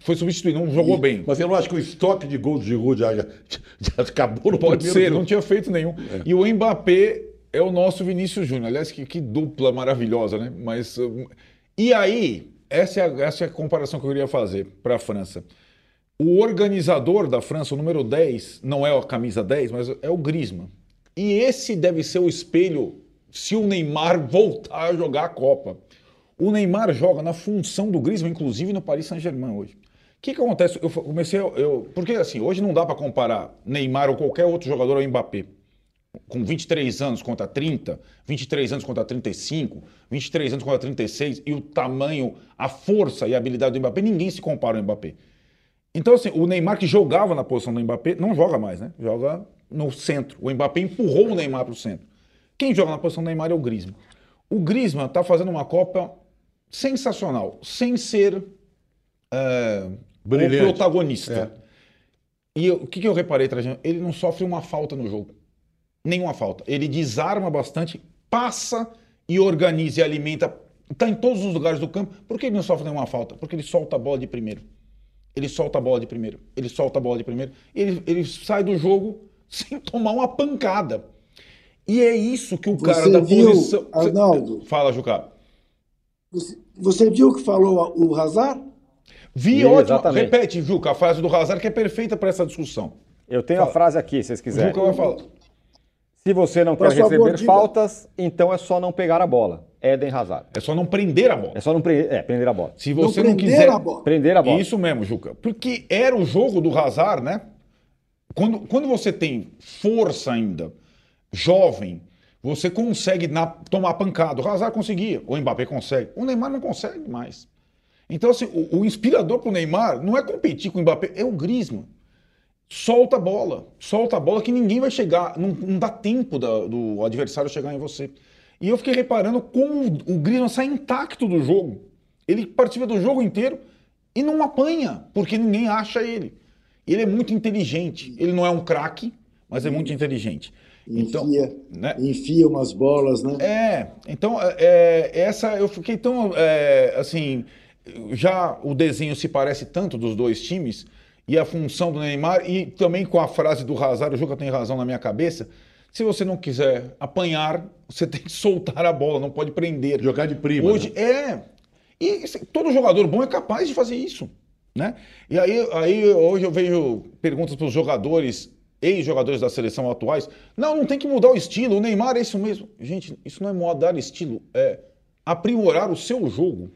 foi substituído, não jogou bem. Mas você não acha que o estoque de gols de Giroud já, já, já acabou no Pode ser, jogo? não tinha feito nenhum. E o Mbappé é o nosso Vinícius Júnior. Aliás, que, que dupla maravilhosa, né? Mas. E aí, essa é a, essa é a comparação que eu queria fazer para a França. O organizador da França, o número 10, não é a camisa 10, mas é o Griezmann. E esse deve ser o espelho se o Neymar voltar a jogar a Copa. O Neymar joga na função do Griezmann, inclusive no Paris Saint-Germain hoje. O que, que acontece? Eu comecei. Eu, porque assim, hoje não dá para comparar Neymar ou qualquer outro jogador ao Mbappé. Com 23 anos contra 30, 23 anos contra 35, 23 anos contra 36, e o tamanho, a força e a habilidade do Mbappé, ninguém se compara ao Mbappé. Então, assim, o Neymar que jogava na posição do Mbappé, não joga mais, né? Joga no centro. O Mbappé empurrou o Neymar para o centro. Quem joga na posição do Neymar é o Griezmann. O Griezmann está fazendo uma Copa sensacional, sem ser é, o protagonista. E eu- o que, que eu reparei, Trajano? Ele não sofre uma falta no jogo. Nenhuma falta. Ele desarma bastante, passa e organiza e alimenta. Está em todos os lugares do campo. Por que ele não sofre nenhuma falta? Porque ele solta a bola de primeiro. Ele solta a bola de primeiro. Ele solta a bola de primeiro. Ele, ele sai do jogo sem tomar uma pancada. E é isso que o cara Você da viu, posição. Arnaldo? Fala, Juca. Você, você viu o que falou o Hazard? Vi Sim, ótimo. exatamente. Repete, Juca, a frase do Hazard que é perfeita para essa discussão. Eu tenho Fala. a frase aqui, se vocês O quiserem. Juca vai falar. Se você não Por quer receber diga. faltas, então é só não pegar a bola. Eden Hazard. É só não prender a bola. É só não prender, é, prender a bola. Se você não não, prender quiser. a bola. Prender a bola. Isso mesmo, Juca. Porque era o jogo do Hazard, né? Quando, quando você tem força ainda, jovem, você consegue na- tomar pancada. O Hazard conseguia, o Mbappé consegue. O Neymar não consegue mais. Então, assim, o, o inspirador pro Neymar não é competir com o Mbappé, é o Griezmann. solta a bola. Solta a bola que ninguém vai chegar. Não, não dá tempo da- do adversário chegar em você. E eu fiquei reparando como o Griezmann sai intacto do jogo. Ele participa do jogo inteiro e não apanha, porque ninguém acha ele. Ele é muito inteligente. Ele não é um craque, mas é muito inteligente. Então, Enfia, né? enfia umas bolas, né? É, então é, essa eu fiquei tão é, assim, já o desenho se parece tanto dos dois times e a função do Neymar e também com a frase do Hazard, o Juca tem razão na minha cabeça. Se você não quiser apanhar, você tem que soltar a bola, não pode prender. Jogar de prima. Hoje né? é. E assim, todo jogador bom é capaz de fazer isso, né? E aí, aí hoje eu vejo perguntas para os jogadores, ex-jogadores da seleção atuais. Não, não tem que mudar o estilo. O Neymar é isso mesmo. Gente, isso não é mudar estilo, é aprimorar o seu jogo,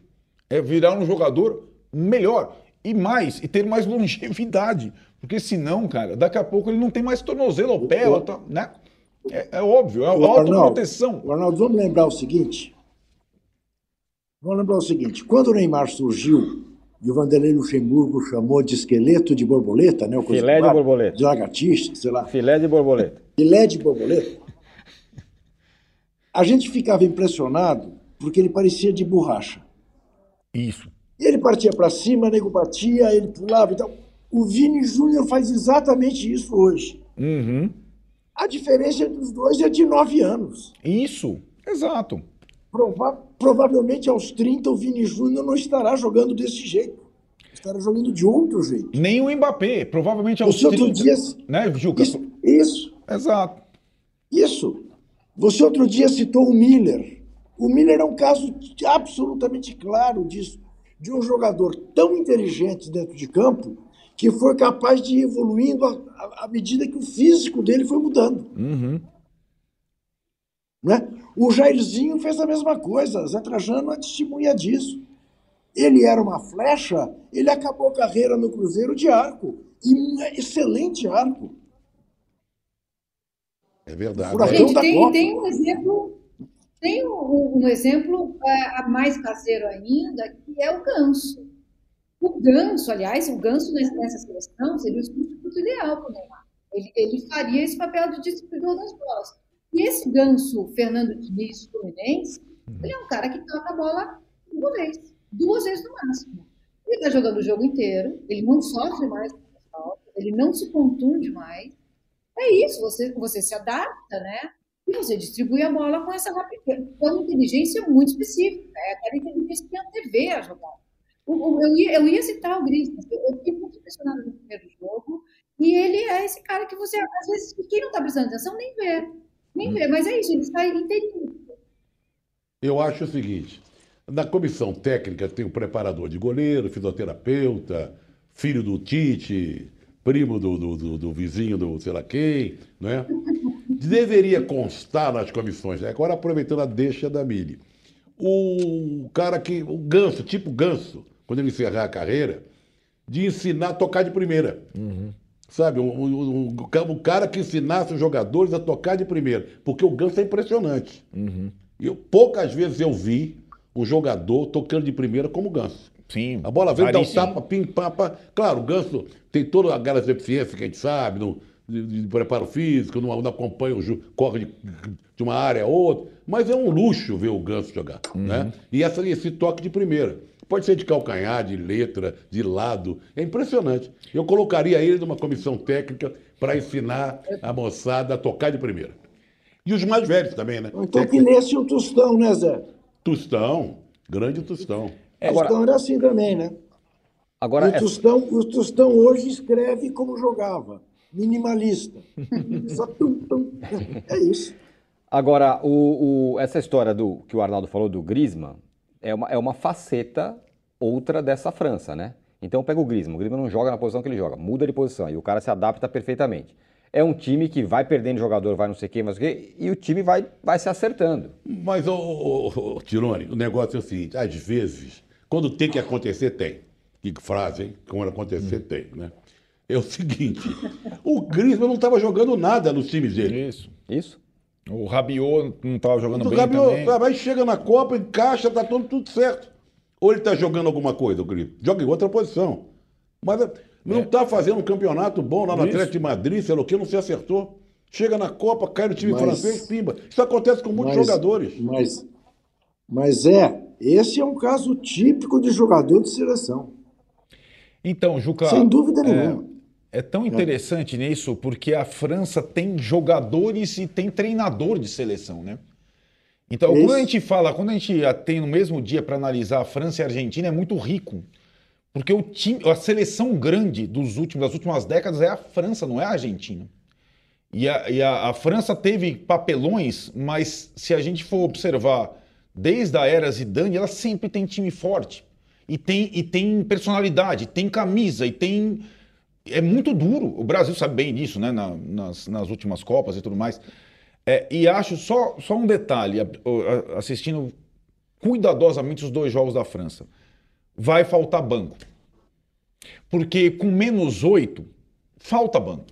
é virar um jogador melhor e mais e ter mais longevidade, porque senão, cara, daqui a pouco ele não tem mais tornozelo ao pé, O- tá, né? É, é óbvio, é autoproteção. O Arnaldo, vamos lembrar o seguinte. Vamos lembrar o seguinte. Quando o Neymar surgiu e o Vanderlei Luxemburgo chamou de esqueleto de borboleta, né? Filé de borboleta. De lagartixa, sei lá. Filé de borboleta. Filé de borboleta. A gente ficava impressionado porque ele parecia de borracha. Isso. E ele partia para cima, nego batia, ele pulava e tal. O Vini Júnior faz exatamente isso hoje. Uhum. A diferença entre os dois é de nove anos. Isso, exato. Prova- provavelmente aos 30 o Vini Júnior não estará jogando desse jeito. Estará jogando de outro jeito. Nem o Mbappé, provavelmente aos Você outro 30, dia. né, Juca? Isso, isso, Exato. isso. Você outro dia citou o Miller. O Miller é um caso absolutamente claro disso. De um jogador tão inteligente dentro de campo que foi capaz de ir evoluindo à medida que o físico dele foi mudando. Uhum. Né? O Jairzinho fez a mesma coisa, Zé Trajano é testemunha disso. Ele era uma flecha, ele acabou a carreira no Cruzeiro de arco. E um excelente arco. É verdade. Gente, da tem, tem um exemplo, tem um, um exemplo é, mais caseiro ainda, que é o ganso. O ganso, aliás, o ganso nessa, nessa seleção seria o substituto ideal para o Neymar. Ele, ele faria esse papel de distribuidor das bolas. E esse ganso, Fernando Diniz Fluminense, ele é um cara que toca a bola uma vez, duas vezes no máximo. Ele está jogando o jogo inteiro, ele não sofre mais faltas, ele não se contunde mais. É isso, você, você se adapta, né? E você distribui a bola com essa rapidez, com uma inteligência muito específica. É aquela inteligência que antevê a jogada. O- Eu ia, eu ia citar o Griezmann, eu eu fiquei muito impressionado no primeiro jogo, e ele é esse cara que você, às vezes, quem não está prestando atenção nem vê. Nem vê, mas é isso, ele sai inteirinho. Eu acho o seguinte: na comissão técnica tem o preparador de goleiro, fisioterapeuta, filho do Tite, primo do, do, do- do vizinho do sei lá quem, né? Deveria constar nas comissões, né? agora aproveitando a deixa da Mili, o cara que, o ganso, tipo ganso, quando ele encerrar a carreira, de ensinar a tocar de primeira. Sabe, o, o- o- o ca- o cara que ensinasse os jogadores a tocar de primeira. Porque o Ganso é impressionante. Eu, poucas vezes eu vi o jogador tocando de primeira como o Ganso. Sim. A bola veio, dá um tapa, pim, pá, pá. Claro, o Ganso tem todas aquelas deficiências que a gente sabe, no, de, de preparo físico, não, não acompanha o jogo, corre de, de uma área a outra. Mas é um luxo ver o Ganso jogar. Né? E essa, esse toque de primeira. Pode ser de calcanhar, de letra, de lado. É impressionante. Eu colocaria ele numa comissão técnica para ensinar a moçada a tocar de primeira. E os mais velhos também, né? Então que lesse o Tostão, né, Zé? Tostão, grande Tostão. O Tostão era assim também, né? Agora, o é- Tostão, o Tostão hoje escreve como jogava. Minimalista. Só tum, tum. É isso. Agora, o, o- essa história do que o Arnaldo falou do Griezmann é uma, é uma faceta outra dessa França, né? Então pega o Griezmann, o Griezmann não joga na posição que ele joga, muda de posição e o cara se adapta perfeitamente. É um time que vai perdendo jogador, vai não sei quem, mas o quê, e o time vai, vai se acertando. Mas, ô, ô, ô, Tirone, o negócio é o seguinte: às vezes, quando tem que acontecer, tem. Que frase, hein? Quando acontecer, tem, né? É o seguinte: o Griezmann não estava jogando nada nos times dele. Isso. Isso? O Rabiot não estava jogando O bem Gabriel também. vai chega na Copa, encaixa, tá tudo, tudo certo. Ou ele está jogando alguma coisa, o Griezmann? Joga em outra posição. Mas Não está fazendo um campeonato bom lá no Isso. Atlético de Madrid, sei lá o que, não se acertou. Chega na Copa, cai no time Mas- francês, pimba. Isso acontece com muitos Mas- jogadores. Mas, mas é, esse é um caso típico de jogador de seleção. Então, Juca, Sem dúvida nenhuma. é tão interessante nisso porque a França tem jogadores e tem treinador de seleção, né? Então, Isso. quando a gente fala, quando a gente tem no mesmo dia para analisar a França e a Argentina, é muito rico. Porque o time, a seleção grande dos últimos, das últimas décadas é a França, não é a Argentina. E a, e a- a França teve papelões, mas se a gente for observar desde a era Zidane, ela sempre tem time forte. E tem, e tem personalidade, tem camisa, e tem. É muito duro. O Brasil sabe bem disso, né? na- nas, nas últimas Copas e tudo mais. É, e acho só, só um detalhe, assistindo cuidadosamente os dois jogos da França. Vai faltar banco. Porque com menos oito, falta banco.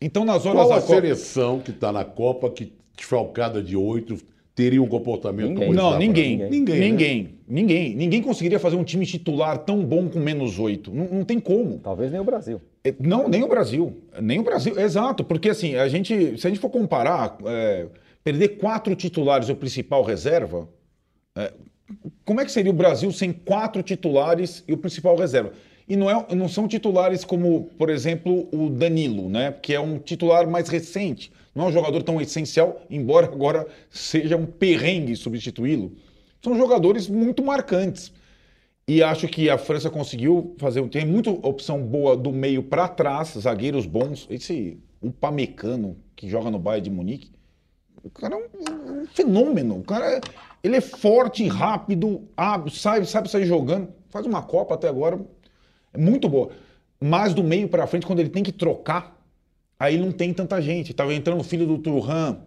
Então, nas horas Qual da a Copa. seleção que está na Copa que, desfalcada de oito, teria um comportamento Ninguém. como esse Não, ninguém. França? Ninguém. Ninguém. né? Ninguém. Ninguém. conseguiria fazer um time titular tão bom com menos oito. Não, não tem como. Talvez nem o Brasil. É, Não, nem o Brasil. Nem o Brasil. Exato. Porque assim, a gente, se a gente for comparar, é, perder quatro titulares e o principal reserva, é, como é que seria o Brasil sem quatro titulares e o principal reserva? E não, é, não são titulares como, por exemplo, o Danilo, né? Que é um titular mais recente. Não é um jogador tão essencial, embora agora seja um perrengue substituí-lo. São jogadores muito marcantes. E acho que a França conseguiu fazer. Tem muita opção boa do meio para trás, zagueiros bons. Esse o Pamecano, que joga no Bayern de Munique, o cara é um, um fenômeno. O cara é- ele é forte, rápido, sabe, sabe sair jogando. Faz uma Copa até agora. É muito boa. Mas do meio para frente, quando ele tem que trocar, aí não tem tanta gente. Tava entrando o filho do Turhan,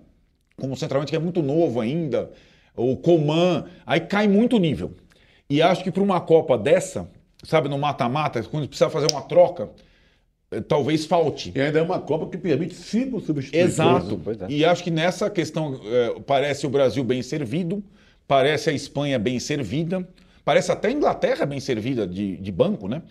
como centralmente que é muito novo ainda, o Coman, aí cai muito o nível. E acho que para uma Copa dessa, sabe, no mata-mata, quando precisa fazer uma troca, eh, talvez falte. E ainda é uma Copa que permite cinco substituições. Exato. Pois é. E acho que nessa questão eh, parece o Brasil bem servido, parece a Espanha bem servida, parece até a Inglaterra bem servida de, de banco, né?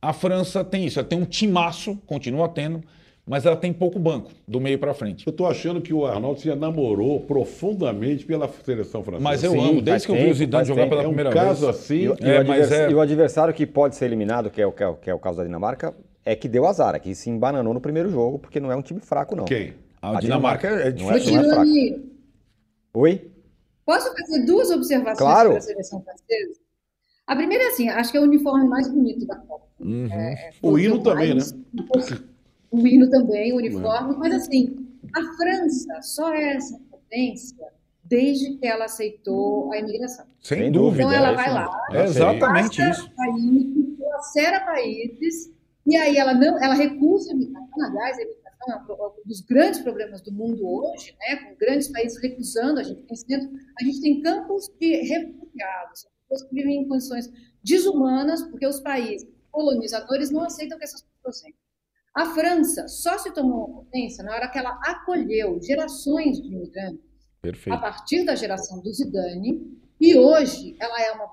A França tem isso, ela tem um timaço, continua tendo, mas ela tem pouco banco, do meio para frente. Eu estou achando que o Arnaldo se namorou profundamente pela seleção francesa. Mas eu Sim, amo, desde que eu vi o Zidane jogar tempo. pela é um primeira caso vez. assim. E, o- e É, o mas advers- é- e o adversário que pode ser eliminado, que é, o, que, é, o- que é o caso da Dinamarca, é que deu azar, é que se embananou no primeiro jogo, porque não é um time fraco, não. Quem? A Dinamarca é Não é, difícil. não é fraco. Tirone, Oi? posso fazer duas observações Claro. sobre a seleção francesa? A primeira é assim, acho que é o uniforme mais bonito da Copa. É, O hino também, mais- O hino também, o uniforme. Mas assim, a França só é essa potência desde que ela aceitou a imigração. Sem, Sem dúvida. Então ela é vai isso lá, É exatamente isso. países, lacera países, e aí ela não, ela recusa a imigração, aliás, a imigração é um um dos grandes problemas do mundo hoje, né, com grandes países recusando, a gente tem centro, a gente tem campos de refugiados, pessoas que vivem em condições desumanas, porque os países colonizadores não aceitam que essas pessoas venham. A França só se tornou uma potência na hora que ela acolheu gerações de imigrantes a Perfeito. partir da geração do Zidane, e hoje ela é uma.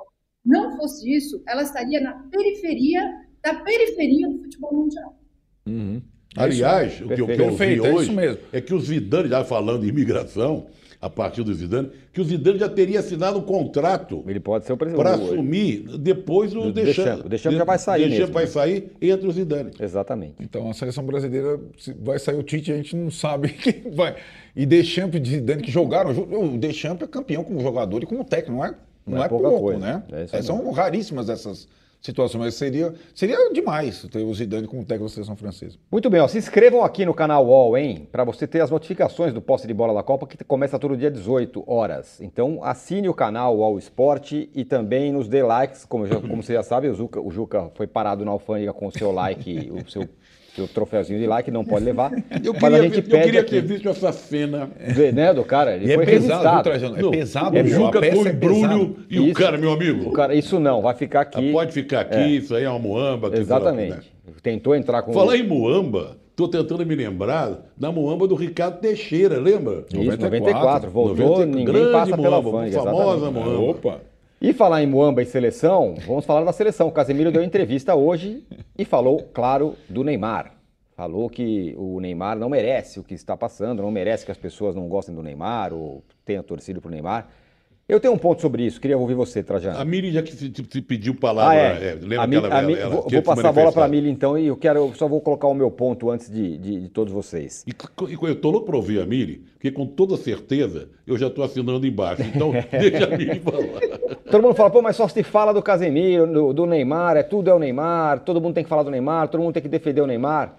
Não fosse isso, ela estaria na periferia da periferia do futebol mundial. Uhum. Aliás, o que, eu- que eu ouvi Perfeito, é hoje mesmo. é que o Zidane, já falando de imigração, a partir do Zidane, que o Zidane já teria assinado um contrato Ele pode ser o presidente. para o- assumir depois o Do Deschamps. Deschamps. O Deschamps já vai sair Deschamps mesmo, vai né? sair, entra o Zidane. Exatamente. Então a seleção brasileira se vai sair o Tite, a gente não sabe quem vai. E Deschamps e Zidane que jogaram, o Deschamps é campeão como jogador e como técnico, não é? Não, Não é é, pouca pouco, coisa. né? É São raríssimas essas situações, mas seria seria demais ter o Zidane como técnico da seleção francesa. Muito bem, ó, se inscrevam aqui no canal UOL, hein? Para você ter as notificações do posse de bola da Copa, que começa todo dia 18 horas. Então assine o canal UOL Esporte e também nos dê likes. Como, já- como você já sabe, o Juca, o Juca foi parado na alfândega com o seu like, o seu, seu troféuzinho de like, não pode levar. Eu Mas queria, a gente eu pede queria aqui, ter visto essa cena. vê, né, do cara? Ele E foi é pesado, viu? É Não, pesado. o a Juca com é embrulho e o Isso. cara, meu amigo, O cara, isso não, vai ficar aqui. pode ficar aqui, isso aí é uma que lá o que, né? Exatamente. Tentou entrar com Falar em muamba, tô tentando me lembrar da muamba do Ricardo Teixeira, lembra? Isso, 94, voltou, 90, ninguém grande passa pela muamba, alfândega. famosa exatamente. muamba. Opa. E falar em Muamba e seleção, vamos falar da seleção. O Casemiro deu entrevista hoje e falou, claro, do Neymar. Falou que o Neymar não merece o que está passando, não merece que as pessoas não gostem do Neymar ou tenham torcido para o Neymar. Eu tenho um ponto sobre isso, queria ouvir você, Trajano. A Mili já que se, se pediu palavra, ah, é. é, lembra a que ela, a ela, ela Vou, vou passar a bola para a. Mili então e eu quero, eu só vou colocar o meu ponto antes de, de, de todos vocês. E, e eu tô louco para ouvir a Mili, porque com toda certeza eu já estou assinando embaixo. Então, deixa a Mili falar. Todo mundo fala, pô, mas só se fala do Casemiro, do, do Neymar, é tudo é o Neymar, todo mundo tem que falar do Neymar, todo mundo tem que defender o Neymar.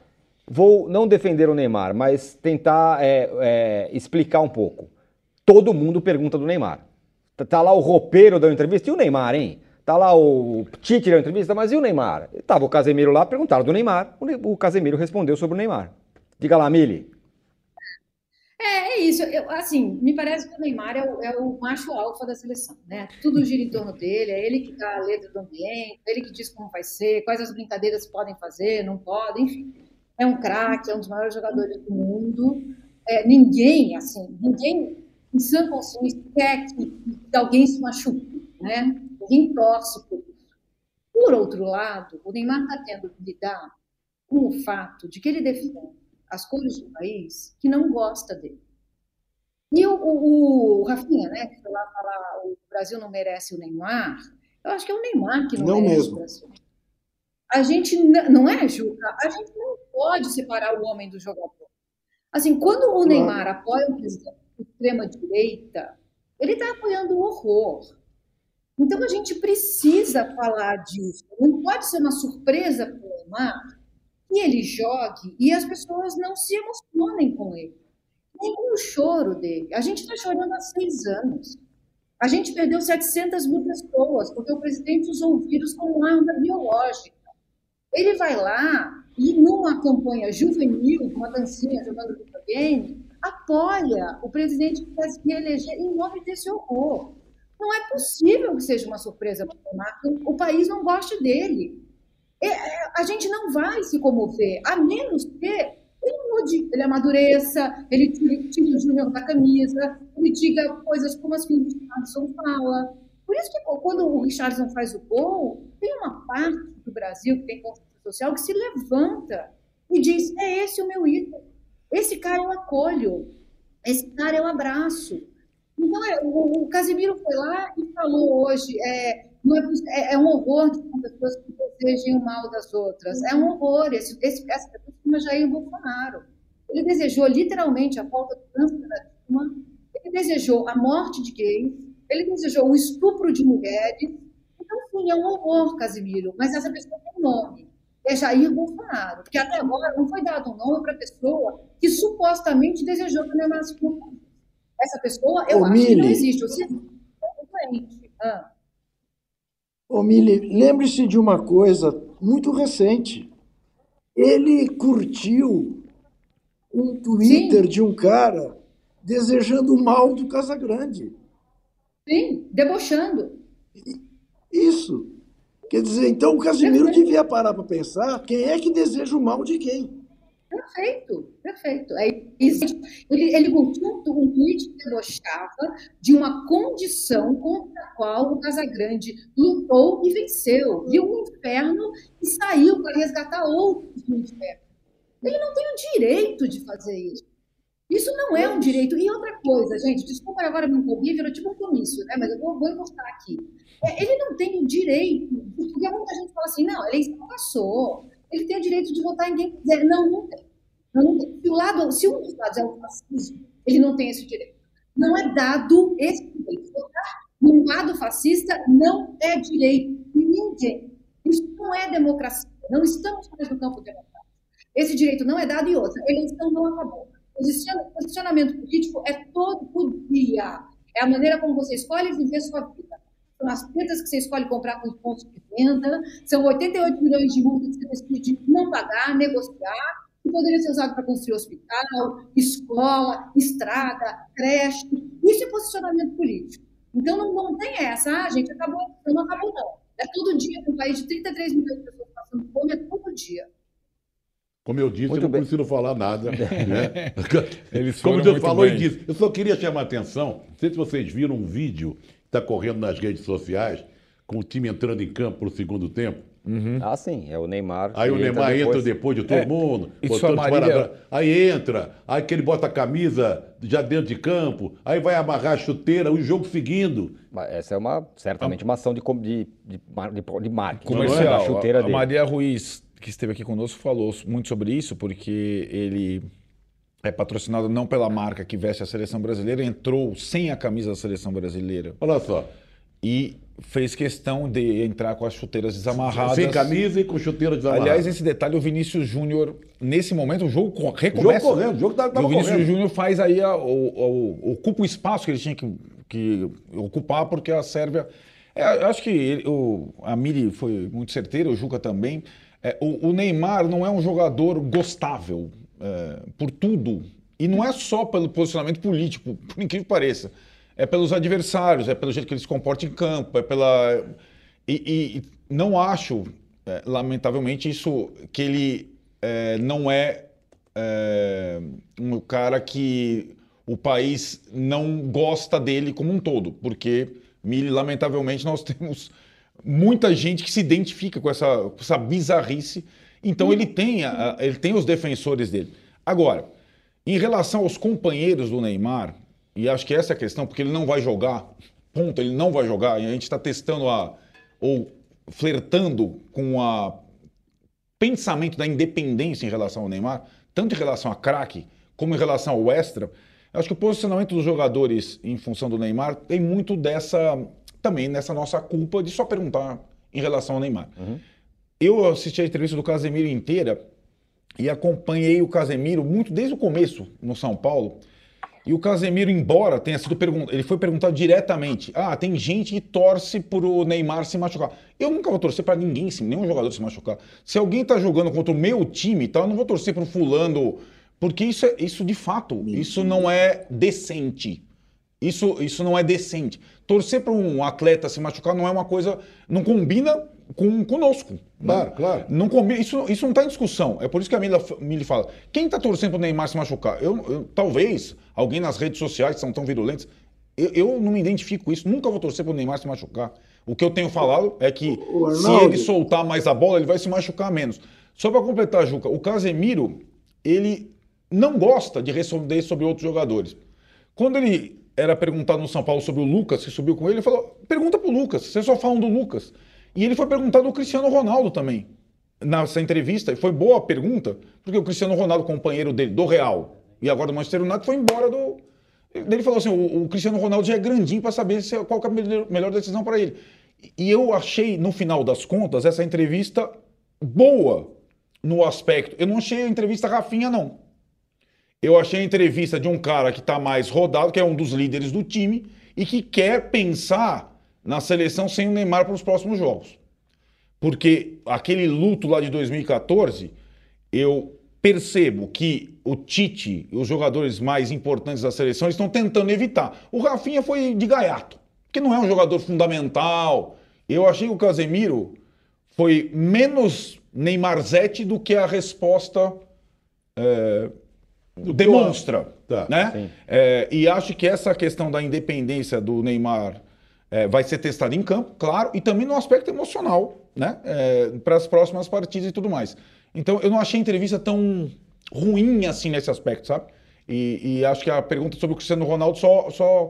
Vou não defender o Neymar, mas tentar é, é, explicar um pouco. Todo mundo pergunta do Neymar. Tá, lá o roupeiro da entrevista, e o Neymar, hein? Tá lá o Tite da entrevista, mas e o Neymar? Tava o Casemiro lá, perguntaram do Neymar, o, Ne- o Casemiro respondeu sobre o Neymar. Diga lá, Mili. É, é isso. Eu, assim, me parece que o Neymar é o, é o macho alfa da seleção, né? Tudo gira em torno dele, é ele que dá a letra do ambiente, é ele que diz como vai ser, quais as brincadeiras podem fazer, não podem, enfim. É um craque, é um dos maiores jogadores do mundo. É, ninguém, assim, ninguém em sã consciência quer que, que alguém se machuque, né? Ninguém torce por isso. Por outro lado, o Neymar está tendo que lidar com o fato de que ele defende as cores do país que não gosta dele. E o, o, o Rafinha, né, que foi lá falar o Brasil não merece o Neymar, eu acho que é o Neymar que não, Não merece mesmo. o Brasil. A gente, não é, Juca? A gente não pode separar o homem do jogador. Assim, quando o Neymar apoia o presidente de extrema-direita, ele está apoiando o horror. Então a gente precisa falar disso. Não pode ser uma surpresa para o Neymar que ele jogue e as pessoas não se emocionem com ele. Nem com o choro dele. A gente está chorando há seis anos. A gente perdeu 700 mil pessoas porque o presidente usou o vírus como arma biológica. Ele vai lá e, numa campanha juvenil, uma dancinha jogando videogame, apoia o presidente que quer se reeleger em nome desse horror. Não é possível que seja uma surpresa para o país não goste dele. É, é, a gente não vai se comover, a menos que ele mude, ele amadureça, ele tire, tire o Júnior da camisa, ele diga coisas como as que o Richardson fala. Por isso que quando o Richardson faz o gol, tem uma parte do Brasil que tem consciência social que se levanta e diz: é esse o meu ídolo, esse cara eu acolho, esse cara eu abraço. Então, é, o, Casimiro foi lá e falou hoje: é, é, é, um horror pessoas que desejem o mal das outras. É um horror. Esse, esse, essa pessoa chama Jair Bolsonaro. Ele desejou literalmente a volta do câncer da Dilma, ele desejou a morte de gays, ele desejou o estupro de mulheres. Então, sim, é um horror, Casimiro, mas essa pessoa tem nome. É Jair Bolsonaro, porque até agora não foi dado um nome para a pessoa que supostamente desejou que o Neymar se contasse. Essa pessoa, eu Ô, acho que não Mili. existe. Ou seja, é doente. Ah. Ô, Mili, lembre-se de uma coisa muito recente. Ele curtiu um Twitter Sim. de um cara desejando o mal do Casagrande. Sim, debochando. Isso. Quer dizer, então o Casimiro devia parar para pensar quem é que deseja o mal de quem. Perfeito, perfeito. É, ele, ele curtiu um, tweet que debochava de uma condição contra a qual o Casagrande lutou e venceu. Viu um inferno e saiu para resgatar outros do inferno. Ele não tem o direito de fazer isso. Isso não é um direito. E outra coisa, gente, desculpa agora me empolguei, virou tipo um comício, né? Mas eu vou, vou encostar aqui. É, ele não tem o direito, porque muita gente fala assim, não, a passou, ele tem o direito de votar em quem quiser. Não, não tem. Não, não tem. Se, o lado, se um dos lados é o fascismo, ele não tem esse direito. Não é dado esse direito. Votar num lado fascista não é direito de ninguém. Isso não é democracia. Não estamos mais no campo democrático. Esse direito não é dado e outra. Eleição não acabou. Posiciona- Posicionamento político é todo dia. É a maneira como você escolhe viver sua vida. São as petas que você escolhe comprar com os pontos de venda, são 88 milhões de multas que você decide não pagar, negociar, que poderia ser usado para construir hospital, escola, estrada, creche. Isso é posicionamento político. Então não, não tem essa, ah, gente, acabou, não acabou não. É todo dia, um país de 33 milhões de pessoas passando fome, é todo dia. Como eu disse, Muito eu não bem. preciso falar nada. Né? Eles Como Deus falou e bem. disse. Eu só queria chamar a atenção, não sei se vocês viram um vídeo está correndo nas redes sociais, com o time entrando em campo para o segundo tempo. Ah, sim, é o Neymar. Aí o Neymar entra depois de todo É, mundo. botando a Marília-. Aí entra, aí que ele bota a camisa já dentro de campo, aí vai amarrar a chuteira, o jogo seguindo. Mas Essa é uma, certamente uma ação de, com- de, de, de, de marketing. comercial. Da chuteira a, a dele. Maria Ruiz, que esteve aqui conosco, falou muito sobre isso, porque ele é patrocinado não pela marca que veste a seleção brasileira, entrou sem a camisa da seleção brasileira Olha só, e fez questão de entrar com as chuteiras desamarradas. sem camisa e com chuteira desamarrada. Aliás, esse detalhe, o Vinícius Júnior, nesse momento, o jogo co- recomeça. Jogo correndo, o jogo E tava o Vinícius. Júnior faz aí, a- o, o- ocupa o espaço que ele tinha que, que ocupar, porque a Sérvia... É, eu acho que ele- o, a Miri foi muito certeira, o Juca também. É, o, o Neymar não é um jogador gostável é, por tudo. E não é só pelo posicionamento político, por incrível que pareça. É pelos adversários, é pelo jeito que ele se comporta em campo, é pela. E, e- e não acho, é, lamentavelmente, isso que ele é, não é, é, um cara que o país não gosta dele como um todo, porque, Mili, lamentavelmente, nós temos muita gente que se identifica com essa, com essa bizarrice. Então ele tem, a- a- ele tem os defensores dele. Agora, em relação aos companheiros do Neymar, e acho que essa é a questão, porque ele não vai jogar, ponto, ele não vai jogar, e a gente está testando a. ou flertando com o pensamento da independência em relação ao Neymar, tanto em relação a craque como em relação ao extra. Acho que o posicionamento dos jogadores em função do Neymar tem muito dessa. também nessa nossa culpa de só perguntar em relação ao Neymar. Eu assisti a entrevista do Casemiro inteira e acompanhei o Casemiro muito desde o começo no São Paulo. E o Casemiro, embora tenha sido perguntado, ele foi perguntado diretamente: ah, tem gente que torce pro Neymar se machucar. Eu nunca vou torcer para ninguém, nenhum jogador se machucar. Se alguém tá jogando contra o meu time, tá, eu não vou torcer pro fulano, porque isso, é, isso de fato, isso não é decente. Isso, isso não é decente. Torcer para um atleta se machucar não é uma coisa. não combina com conosco. né? Claro, claro. Não combina, isso, isso não está em discussão. É por isso que a Mili fala. Quem está torcendo para o Neymar se machucar? Eu, eu- talvez alguém nas redes sociais que são tão virulentos. Eu, eu não me identifico com isso. Nunca vou torcer para o Neymar se machucar. O que eu tenho falado é que se ele soltar mais a bola, ele vai se machucar menos. Só para completar, Juca, o Casemiro, ele não gosta de responder sobre outros jogadores. Quando ele era perguntado no São Paulo sobre o Lucas, que subiu com ele, ele falou: pergunta pro Lucas, vocês só falam do Lucas. E ele foi perguntado do Cristiano Ronaldo também. Nessa entrevista, e foi boa a pergunta, porque o Cristiano Ronaldo, companheiro dele do Real e agora do Manchester United, foi embora do. Ele falou assim: o, o Cristiano Ronaldo já é grandinho para saber se, qual que é a melhor, melhor decisão para ele. E eu achei, no final das contas, essa entrevista boa no aspecto. Eu não achei a entrevista Rafinha, não. Eu achei a entrevista de um cara que está mais rodado, que é um dos líderes do time, e que quer pensar na seleção sem o Neymar para os próximos jogos. Porque aquele luto lá de 2014, eu percebo que o Tite os jogadores mais importantes da seleção estão tentando evitar. O Rafinha foi de gaiato, que não é um jogador fundamental. Eu achei que o Casemiro foi menos Neymarzete do que a resposta é, demonstra. Tá. Né? É, e acho que essa questão da independência do Neymar é, vai ser testada em campo, claro, e também no aspecto emocional, né? para as próximas partidas e tudo mais. Então, eu não achei a entrevista tão ruim assim nesse aspecto, sabe? E, e acho que a pergunta sobre o Cristiano Ronaldo só, só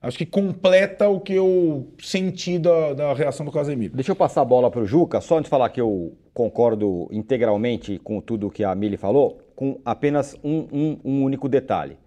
acho que completa o que eu senti da, da reação do Casemiro. Deixa eu passar a bola para o Juca, só antes de falar que eu concordo integralmente com tudo que a Mili falou, com apenas um, um- um único detalhe.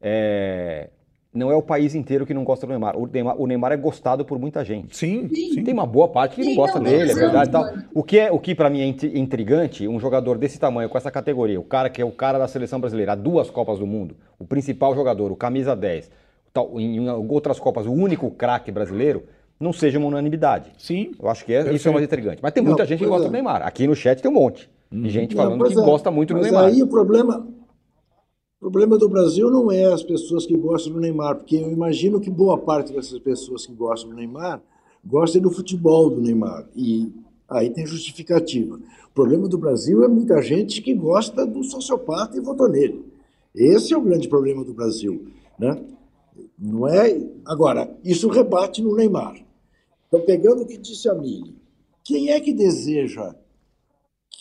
É, Não é o país inteiro que não gosta do Neymar. O Neymar, o Neymar é gostado por muita gente. Sim, sim. Tem uma boa parte que não Sim, gosta não, dele, é não, verdade. não, tal. não. O que é o que para mim é intri- intrigante, um jogador desse tamanho, com essa categoria, o cara que é o cara da seleção brasileira, há duas Copas do Mundo, o principal jogador, o camisa 10, tal, em outras Copas, o único craque brasileiro, não seja uma unanimidade. Sim. Eu acho que é, isso é mais intrigante. Mas tem muita Não, gente que gosta é. do Neymar. Aqui no chat tem um monte de gente falando pois que é. gosta muito do Mas Neymar. aí o problema, o problema do Brasil não é as pessoas que gostam do Neymar, porque eu imagino que boa parte dessas pessoas que gostam do Neymar gostem do futebol do Neymar. E aí tem justificativa. O problema do Brasil é muita gente que gosta do sociopata e votou nele. Esse é o grande problema do Brasil, né? Não é? Agora, isso rebate no Neymar. Então, pegando o que disse a Mili, quem é que deseja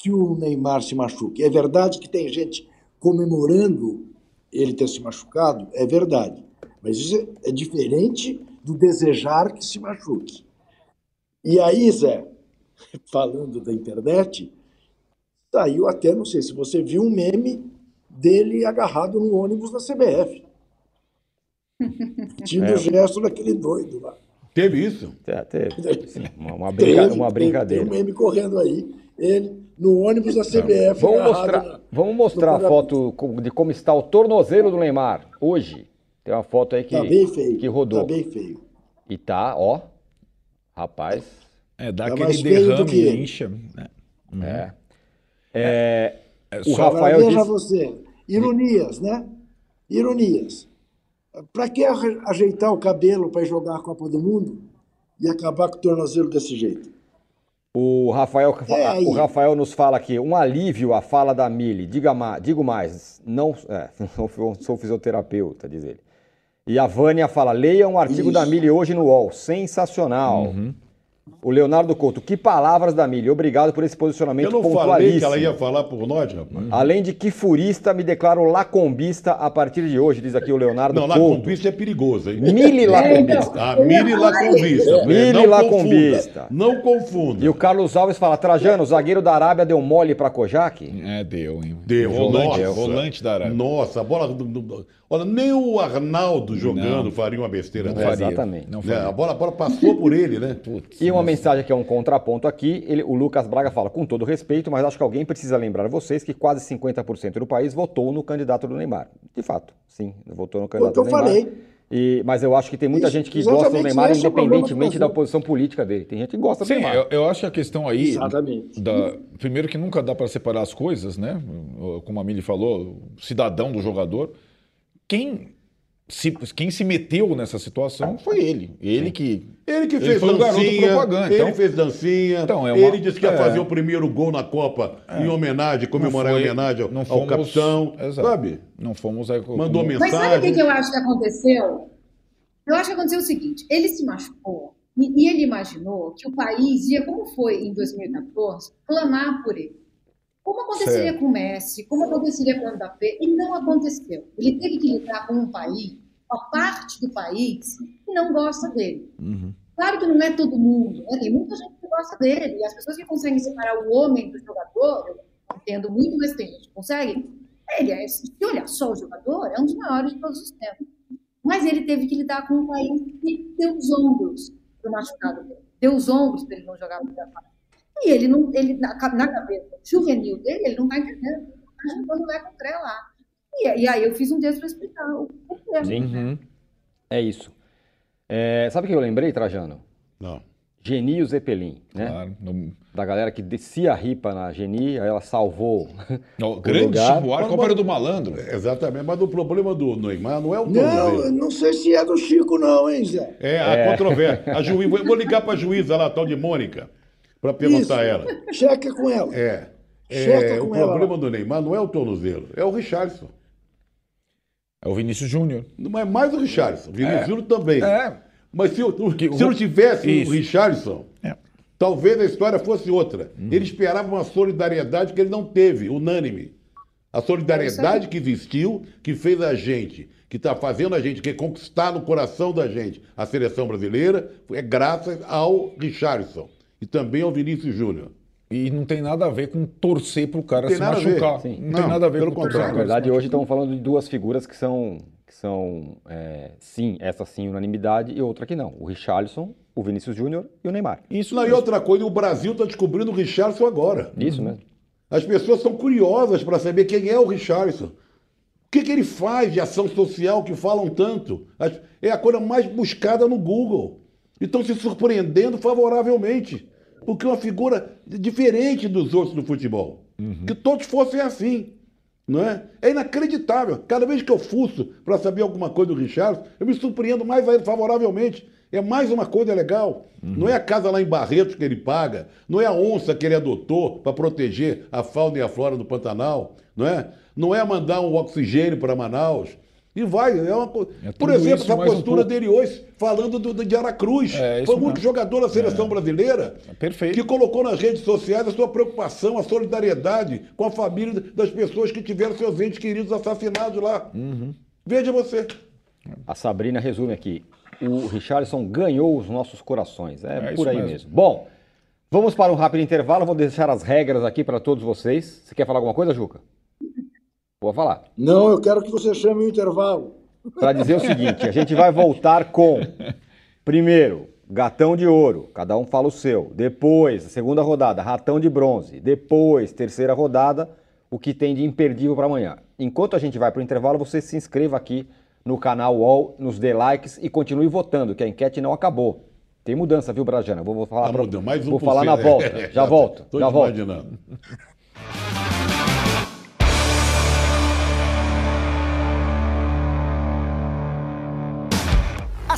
que o Neymar se machuque? É verdade que tem gente comemorando ele ter se machucado? É verdade. Mas isso é diferente do desejar que se machuque. E aí, Zé, falando da internet, saiu até, não sei se você viu, um meme dele agarrado no ônibus da CBF. Tinha é. o gesto daquele doido lá. Teve isso? É, teve. Uma, uma, brinca, teve, uma brincadeira. Tem, tem um meme correndo aí. Ele no ônibus da CBF. Vamos mostrar, na, vamos mostrar a foto de como está o tornozelo do Neymar hoje. Tem uma foto aí que, tá bem feio, que rodou. Tá bem feio. E tá, ó. Rapaz. É, dá tá aquele derrame, incha. Né? Uhum. É. É, é, o só Rafael veja disse... você, ironias, né? Ironias. Para que ajeitar o cabelo para jogar a Copa do Mundo e acabar com o tornozelo desse jeito? O Rafael, é o Rafael nos fala aqui, um alívio a fala da Mili. Diga mais, digo mais, não, é, não sou fisioterapeuta, diz ele. E a Vânia fala, leia um artigo Isso. da Mili hoje no UOL, sensacional. Uhum. O Leonardo Couto, que palavras da Milha. Obrigado por esse posicionamento Eu não falei que ela ia falar por nós, rapaz. Além de que furista, me declaro lacombista a partir de hoje, diz aqui o Leonardo não, Couto. Não, lacombista é perigoso, hein? Mili lacombista. Ah, mili lacombista. Mili lacombista. Não confunda. E o Carlos Alves fala, Trajano, o zagueiro da Arábia deu mole pra Kojak? É, deu, hein? Deu. Volante, Nossa. volante da Arábia. Nossa, a bola... Olha, nem o Arnaldo jogando não, faria uma besteira não dessa. Exatamente. Não é, a, bola, a bola passou por ele, né? Putz, e uma mensagem que é um contraponto aqui, ele, o Lucas Braga fala, com todo respeito, mas acho que alguém precisa lembrar vocês que quase 50% do país votou no candidato do Neymar. De fato, sim, votou no candidato do Neymar. Falei. E, mas eu acho que tem muita Isso, gente que gosta do Neymar independentemente da posição política dele. Tem gente que gosta do Sim, Neymar. Eu, eu acho que a questão aí. Exatamente. Da, primeiro que nunca dá para separar as coisas, né? Como a Mili falou, cidadão do jogador quem se, quem se meteu nessa situação foi ele. Ele Sim. que. Ele que fez ele dancinha. propaganda. Ele então, fez dancinha. Então, é uma, ele disse que ia é, fazer o primeiro gol na Copa é, em homenagem, comemorar foi, em homenagem ao, fomos, ao capitão. Exato. Sabe? Não fomos aí. Mandou mensagem. Mas sabe o que eu acho que aconteceu? Eu acho que aconteceu o seguinte: ele se machucou e, e ele imaginou que o país ia, como foi em 2014, clamar por ele. Como aconteceria certo. com o Messi, como aconteceria com o Mbappé, e não aconteceu. Ele teve que lidar com um país, uma parte do país, que não gosta dele. Uhum. Claro que não é todo mundo, né? tem muita gente que gosta dele, e as pessoas que conseguem separar o homem do jogador, eu entendo muito, mas tem gente que consegue. Ele é, se olhar só o jogador, é um dos maiores de todos os tempos. Mas ele teve que lidar com um país que deu os ombros para o machucado dele, deu os ombros para ele não jogar muita parte. E ele, não, ele na, na cabeça juvenil dele, ele não está entendendo. Está juntando Lé com Cré lá. E, e, aí eu fiz um texto para explicar o porquê. Sim. Uhum. É isso. É, sabe o que eu lembrei, Trajano? Não. Geni e o Zeppelin, né? Claro. Não... Da galera que descia a ripa na Geni, aí ela salvou. O, o grande Chico a Copa era do malandro. Exatamente, mas o problema do Neymar não é o Não, não sei se é do Chico, não, hein, Zé? É, a é. controvérsia. A juiz, vou ligar para a juíza lá, tal de Mônica para perguntar Isso. ela. Checa com ela. É. é com o ela. problema do Neymar não é o tornozelo, é o Richardson. É o Vinícius Júnior. Não é mais o Richardson. O Vinícius é. Júnior também. É. Mas se, se não tivesse Isso. o Richardson, é. talvez a história fosse outra. Uhum. Ele esperava uma solidariedade que ele não teve, unânime. A solidariedade que existiu, que fez a gente, que está fazendo a gente, que conquistar no coração da gente a seleção brasileira, é graças ao Richardson e também ao Vinícius Júnior. E não tem nada a ver com torcer para o cara se machucar. Não, não, tem nada a ver pelo com contrário. Na verdade, hoje estamos falando de duas figuras que são, que são é, sim, essa sim, unanimidade, e outra que não. O Richarlison, o Vinícius Júnior e o Neymar. Isso não, e outra coisa, o Brasil está descobrindo o Richarlison agora. Isso mesmo. As pessoas são curiosas para saber quem é o Richarlison. O que, que ele faz de ação social que falam tanto? É a coisa mais buscada no Google. E estão se surpreendendo favoravelmente porque é uma figura diferente dos outros do futebol. Uhum. Que todos fossem assim. Não é? é inacreditável. Cada vez que eu fuço para saber alguma coisa do Richard, eu me surpreendo mais a ele favoravelmente. É mais uma coisa legal. Uhum. Não é a casa lá em Barretos que ele paga, não é a onça que ele adotou para proteger a fauna e a flora do Pantanal, não é? Não é mandar um oxigênio para Manaus, E vai, é uma co- É Por exemplo, isso essa um postura pouco. dele hoje, falando do, do- de Aracruz. É, Foi muito mesmo. jogador da seleção brasileira Perfeito. que colocou nas redes sociais a sua preocupação, a solidariedade com a família das pessoas que tiveram seus entes queridos assassinados lá. Uhum. Veja você. A Sabrina resume aqui. O Richarlison ganhou os nossos corações. É, É por aí mesmo. mesmo. Bom, vamos para um rápido intervalo. Vou deixar as regras aqui para todos vocês. Você quer falar alguma coisa, Juca? Vou falar. Não, eu quero que você chame o intervalo. Para dizer o seguinte: a gente vai voltar com, primeiro, gatão de ouro, cada um fala o seu. Depois, segunda rodada, ratão de bronze. Depois, terceira rodada, o que tem de imperdível para amanhã. Enquanto a gente vai para o intervalo, você se inscreva aqui no canal UOL, nos dê likes e continue votando, que a enquete não acabou. Tem mudança, viu, Brajana? Vou, vou falar, Tá pra- mudando, mais um vou falar na volta. Já volto, Tô já volto. imaginando.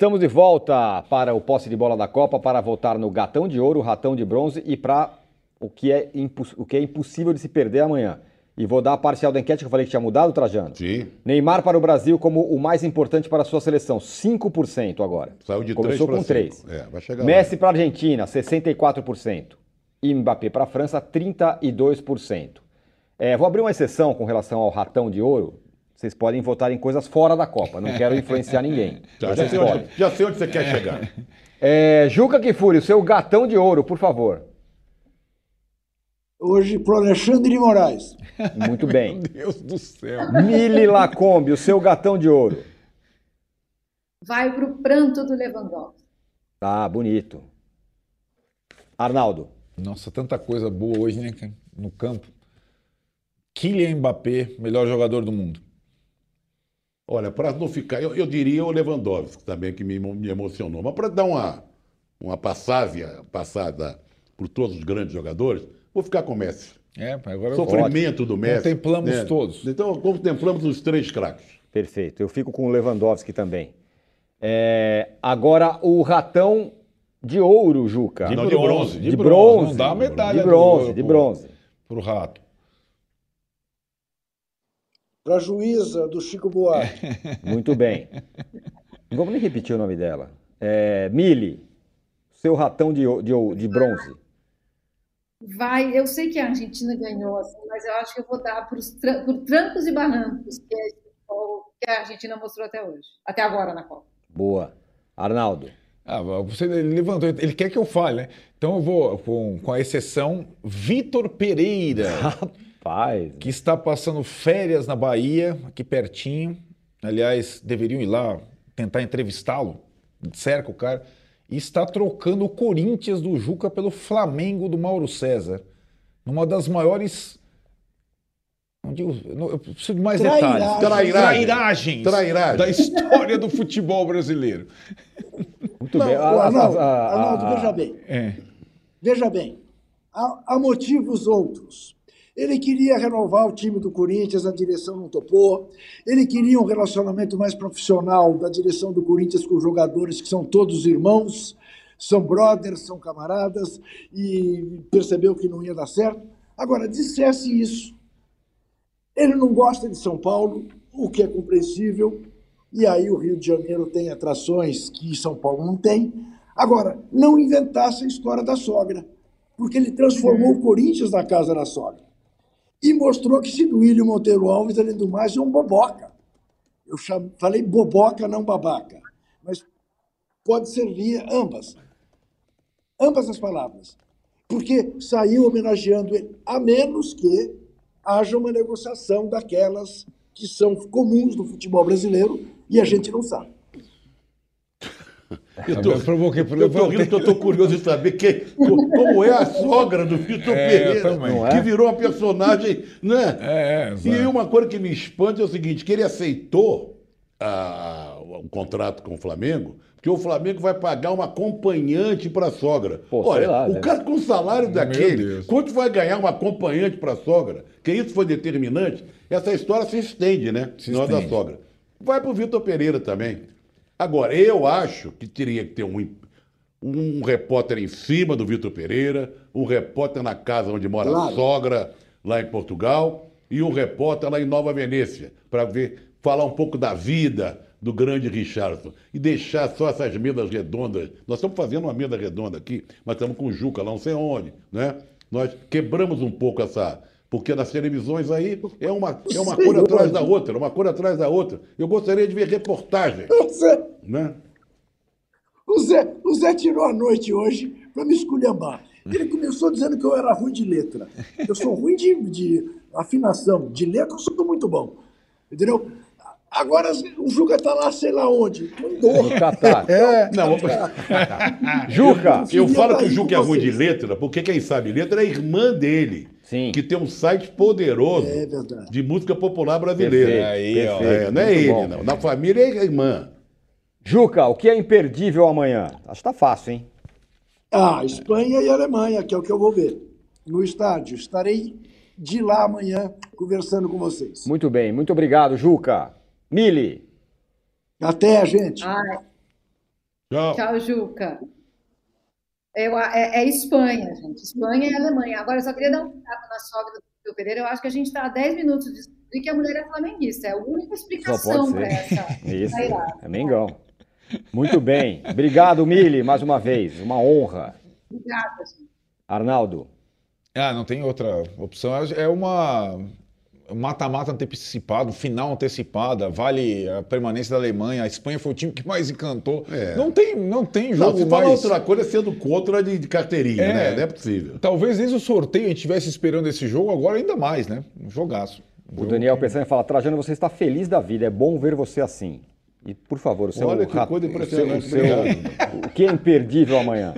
Estamos de volta para o posse de bola da Copa para voltar no gatão de ouro, ratão de bronze e para o que é, o que é impossível de se perder amanhã. E vou dar a parcial da enquete que eu falei que tinha mudado, Trajano. Sim. Neymar para o Brasil como o mais importante para a sua seleção, 5% agora. Saiu de Começou 3 com para 3. 5. É, vai chegar Messi para a Argentina, 64%. E Mbappé para a França, 32%. É, vou abrir uma exceção com relação ao ratão de ouro. Vocês podem votar em coisas fora da Copa. Não quero influenciar ninguém. Já, sei podem. onde, já sei onde você quer chegar. É, Juca Kifuri, o seu gatão de ouro, por favor. Hoje pro Alexandre de Moraes. Muito bem. Meu Deus do céu. Mili Lacombe, o seu gatão de ouro. Vai para o pranto do Lewandowski. Tá, bonito. Arnaldo. Nossa, tanta coisa boa hoje, né, no campo. Kylian Mbappé, melhor jogador do mundo. Olha, para não ficar, eu, eu diria o Lewandowski também, que me, me emocionou. Mas para dar uma, uma passagem, passada por todos os grandes jogadores, vou ficar com o Messi. É, agora Sofrimento do Messi. Contemplamos né? todos. Então, contemplamos os três craques. Perfeito. Eu fico com o Lewandowski também. É, agora o ratão de ouro, Juca. De Não, de bronze, bronze. De bronze. Não dá a medalha De bronze, de bronze. pro rato. Para a juíza do Chico Buarque. Muito bem. Não vamos nem repetir o nome dela. É, Mili, seu ratão de, de, de bronze. Vai, eu sei que a Argentina ganhou, assim, mas eu acho que eu vou dar tran- por trancos e barrancos que é o que a Argentina mostrou até hoje, até agora na Copa. Boa. Arnaldo. Ah, você ele levantou, ele quer que eu fale, né? Então eu vou com, com a exceção Vitor Pereira, Rapaz. que está passando férias na Bahia, aqui pertinho. Aliás, deveriam ir lá tentar entrevistá-lo. Cerca o cara. E está trocando o Corinthians do Juca pelo Flamengo do Mauro César. Numa das maiores. Não digo, não, eu preciso de mais Trairagem. detalhes. Trairagem. Trairagens Trairagem. da história do futebol brasileiro. Muito Não, bem. o A- a- Arnaldo, Arnaldo, veja bem. É. Veja bem, há, há motivos outros. Ele queria renovar o time do Corinthians, a direção não topou. Ele queria um relacionamento mais profissional da direção do Corinthians com os jogadores que são todos irmãos, são brothers, são camaradas, e percebeu que não ia dar certo. Agora, dissesse isso. Ele não gosta de São Paulo, o que é compreensível, e aí o Rio de Janeiro tem atrações que São Paulo não tem. Agora, não inventasse a história da sogra, porque ele transformou o Corinthians na casa da sogra. E mostrou que Siduílio Monteiro Alves, além do mais, é um boboca. Eu falei boboca, não babaca. Mas pode servir ambas. Ambas as palavras. Porque saiu homenageando ele, a menos que haja uma negociação daquelas que são comuns no futebol brasileiro e a gente não sabe. Eu tô, Eu eu tô rindo porque eu tô curioso de saber que, como é a sogra do Vitor É, Pereira, é? que virou uma personagem, né? É, é, E uma coisa que me espanta é o seguinte, que ele aceitou ah, o contrato com o Flamengo, porque o Flamengo vai pagar uma acompanhante para a sogra. Pô, Olha, lá, o né? cara com o salário daquele, Deus. quanto vai ganhar uma acompanhante para a sogra? Que isso foi determinante. Essa história se estende, né? Se Não é da estende. sogra. Vai para o Vitor Pereira também. Agora, eu acho que teria que ter um, um repórter em cima do Vitor Pereira, um repórter na casa onde mora a Claro. sogra, lá em Portugal, e um repórter lá em Nova Venécia, para ver, falar um pouco da vida do grande Richardson. E deixar só essas mesas redondas. Nós estamos fazendo uma mesa redonda aqui, mas estamos com o Juca lá não sei onde, né? Nós quebramos um pouco essa. Porque nas televisões aí é uma, é uma cor atrás da outra, uma cor atrás da outra. Eu gostaria de ver reportagem, O Zé, né? o Zé, o Zé tirou a noite hoje para me esculhambar. Ele começou dizendo que eu era ruim de letra. Eu sou ruim de, de afinação. De letra eu sou muito bom. Entendeu? Agora o Juca tá lá, sei lá onde. No Catar. É, não, Juca! eu falo que o Juca é ruim de letra, porque quem sabe letra é a irmã dele, Sim. que tem um site poderoso É de música popular brasileira. Perfeito, Aí, perfeito, É, não é muito ele, bom. não. Na família é a irmã. Juca, o que é imperdível amanhã? Acho que tá fácil, hein? Ah, Espanha e Alemanha, que é o que eu vou ver. No estádio. Estarei de lá amanhã conversando com vocês. Muito bem, muito obrigado, Juca. Mili, Até, gente. Ai, Tchau. tchau, Juca. Eu, é, é Espanha, gente. Espanha e Alemanha. Agora, eu só queria dar um tapa na sogra do Vitor Pereira. Eu acho que a gente está há 10 minutos de descobrir que a mulher é flamenguista. É a única explicação para essa. Isso, é Mengão. Muito bem. Obrigado, Mili, mais uma vez. Uma honra. Obrigada, gente. Arnaldo, Ah, não tem outra opção. É uma um mata-mata antecipado, final antecipada, vale a permanência da Alemanha. A Espanha foi o time que mais encantou. É. Não tem, não tem Não, jogo se falar mais. outra coisa sendo contra de, de carteirinha, É. né? Não é possível. Talvez desde o sorteio a gente estivesse esperando esse jogo, agora ainda mais, né? Um jogaço. o Daniel Peçanha fala, Trajano, você está feliz da vida, é bom ver você assim. E, por favor, o seu... Olha que coisa o impressionante, seu- o seu- O que é imperdível amanhã?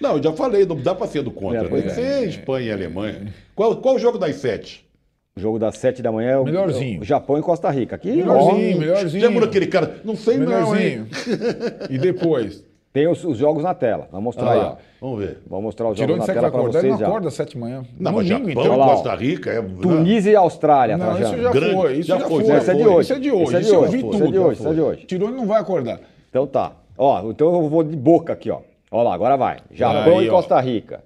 Não, eu já falei, não dá pra ser do contra. É, né? Tem que é. ser Espanha e Alemanha. Qual, qual o jogo das sete? O jogo das sete da manhã é o, Melhorzinho. o Japão e Costa Rica. Aqui, Melhorzinho, ó, melhorzinho. Lembra aquele cara? Não sei não, hein? Melhorzinho. e depois? tem os, os jogos na tela. Vamos mostrar aí, ó. Ah, vamos ver. Vamos mostrar os Tirou jogos na tela para acordar, ele vocês não acorda às sete da manhã. Não, mas Domingo, Japão, ó. Costa Rica é... Tunísia e Austrália, Não, Trajano. isso já Grande. foi. Isso Já já, foi, foi. é de foi. hoje. Isso é de hoje. Esse é de Isso eu hoje. vi Esse é de hoje, esse é de hoje. Tirou e não vai acordar. Então tá. Ó, então eu vou de boca aqui, ó. Ó lá, agora vai. Japão e. Costa Rica.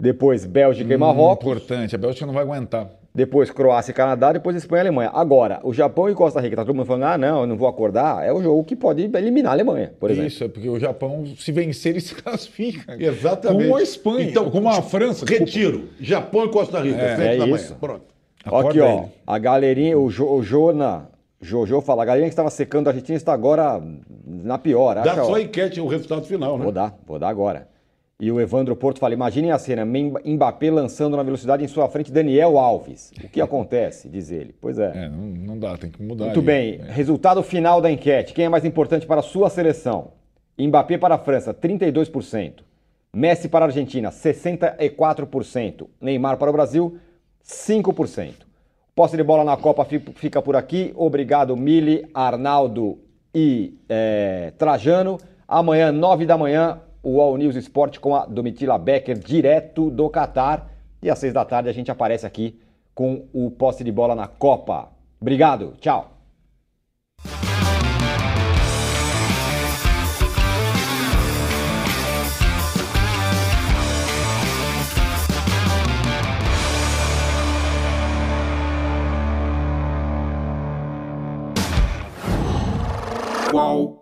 Depois Bélgica e Hum, Marrocos. Importante. A Bélgica não vai aguentar. Depois Croácia e Canadá. Depois Espanha e Alemanha. Agora, o Japão e Costa Rica. Tá todo mundo falando, ah, não, eu não vou acordar. É o jogo que pode eliminar a Alemanha, por exemplo. Isso, é porque o Japão, se vencer, ele se classifica. Exatamente. Como a Espanha. Então, como a França. desculpa. Retiro. Japão e Costa Rica, É, sete é da manhã. isso. Pronto. Aqui, ó. ele. A galerinha, o, jo, o Jona. Jojo fala, a galerinha que estava secando a Argentina está agora na pior. Dá Acha, só ó. enquete o resultado final, né? Vou dar, vou dar agora. E o Evandro Porto fala: imaginem a cena, Mbappé lançando na velocidade em sua frente Daniel Alves. O que acontece? Diz ele. Pois é. É, não, não dá, tem que mudar. Muito aí. bem. Resultado final da enquete. Quem é mais importante para a sua seleção? Mbappé para a França, 32%. Messi para a Argentina, 64%. Neymar para o Brasil, 5%. Posse de bola na Copa fi- fica por aqui. Obrigado, Mili, Arnaldo e eh, Trajano. Amanhã, 9 da manhã, o All News Esporte com a Domitila Becker, direto do Catar. E às seis da tarde a gente aparece aqui com o posse de bola na Copa. Obrigado, tchau! Qual?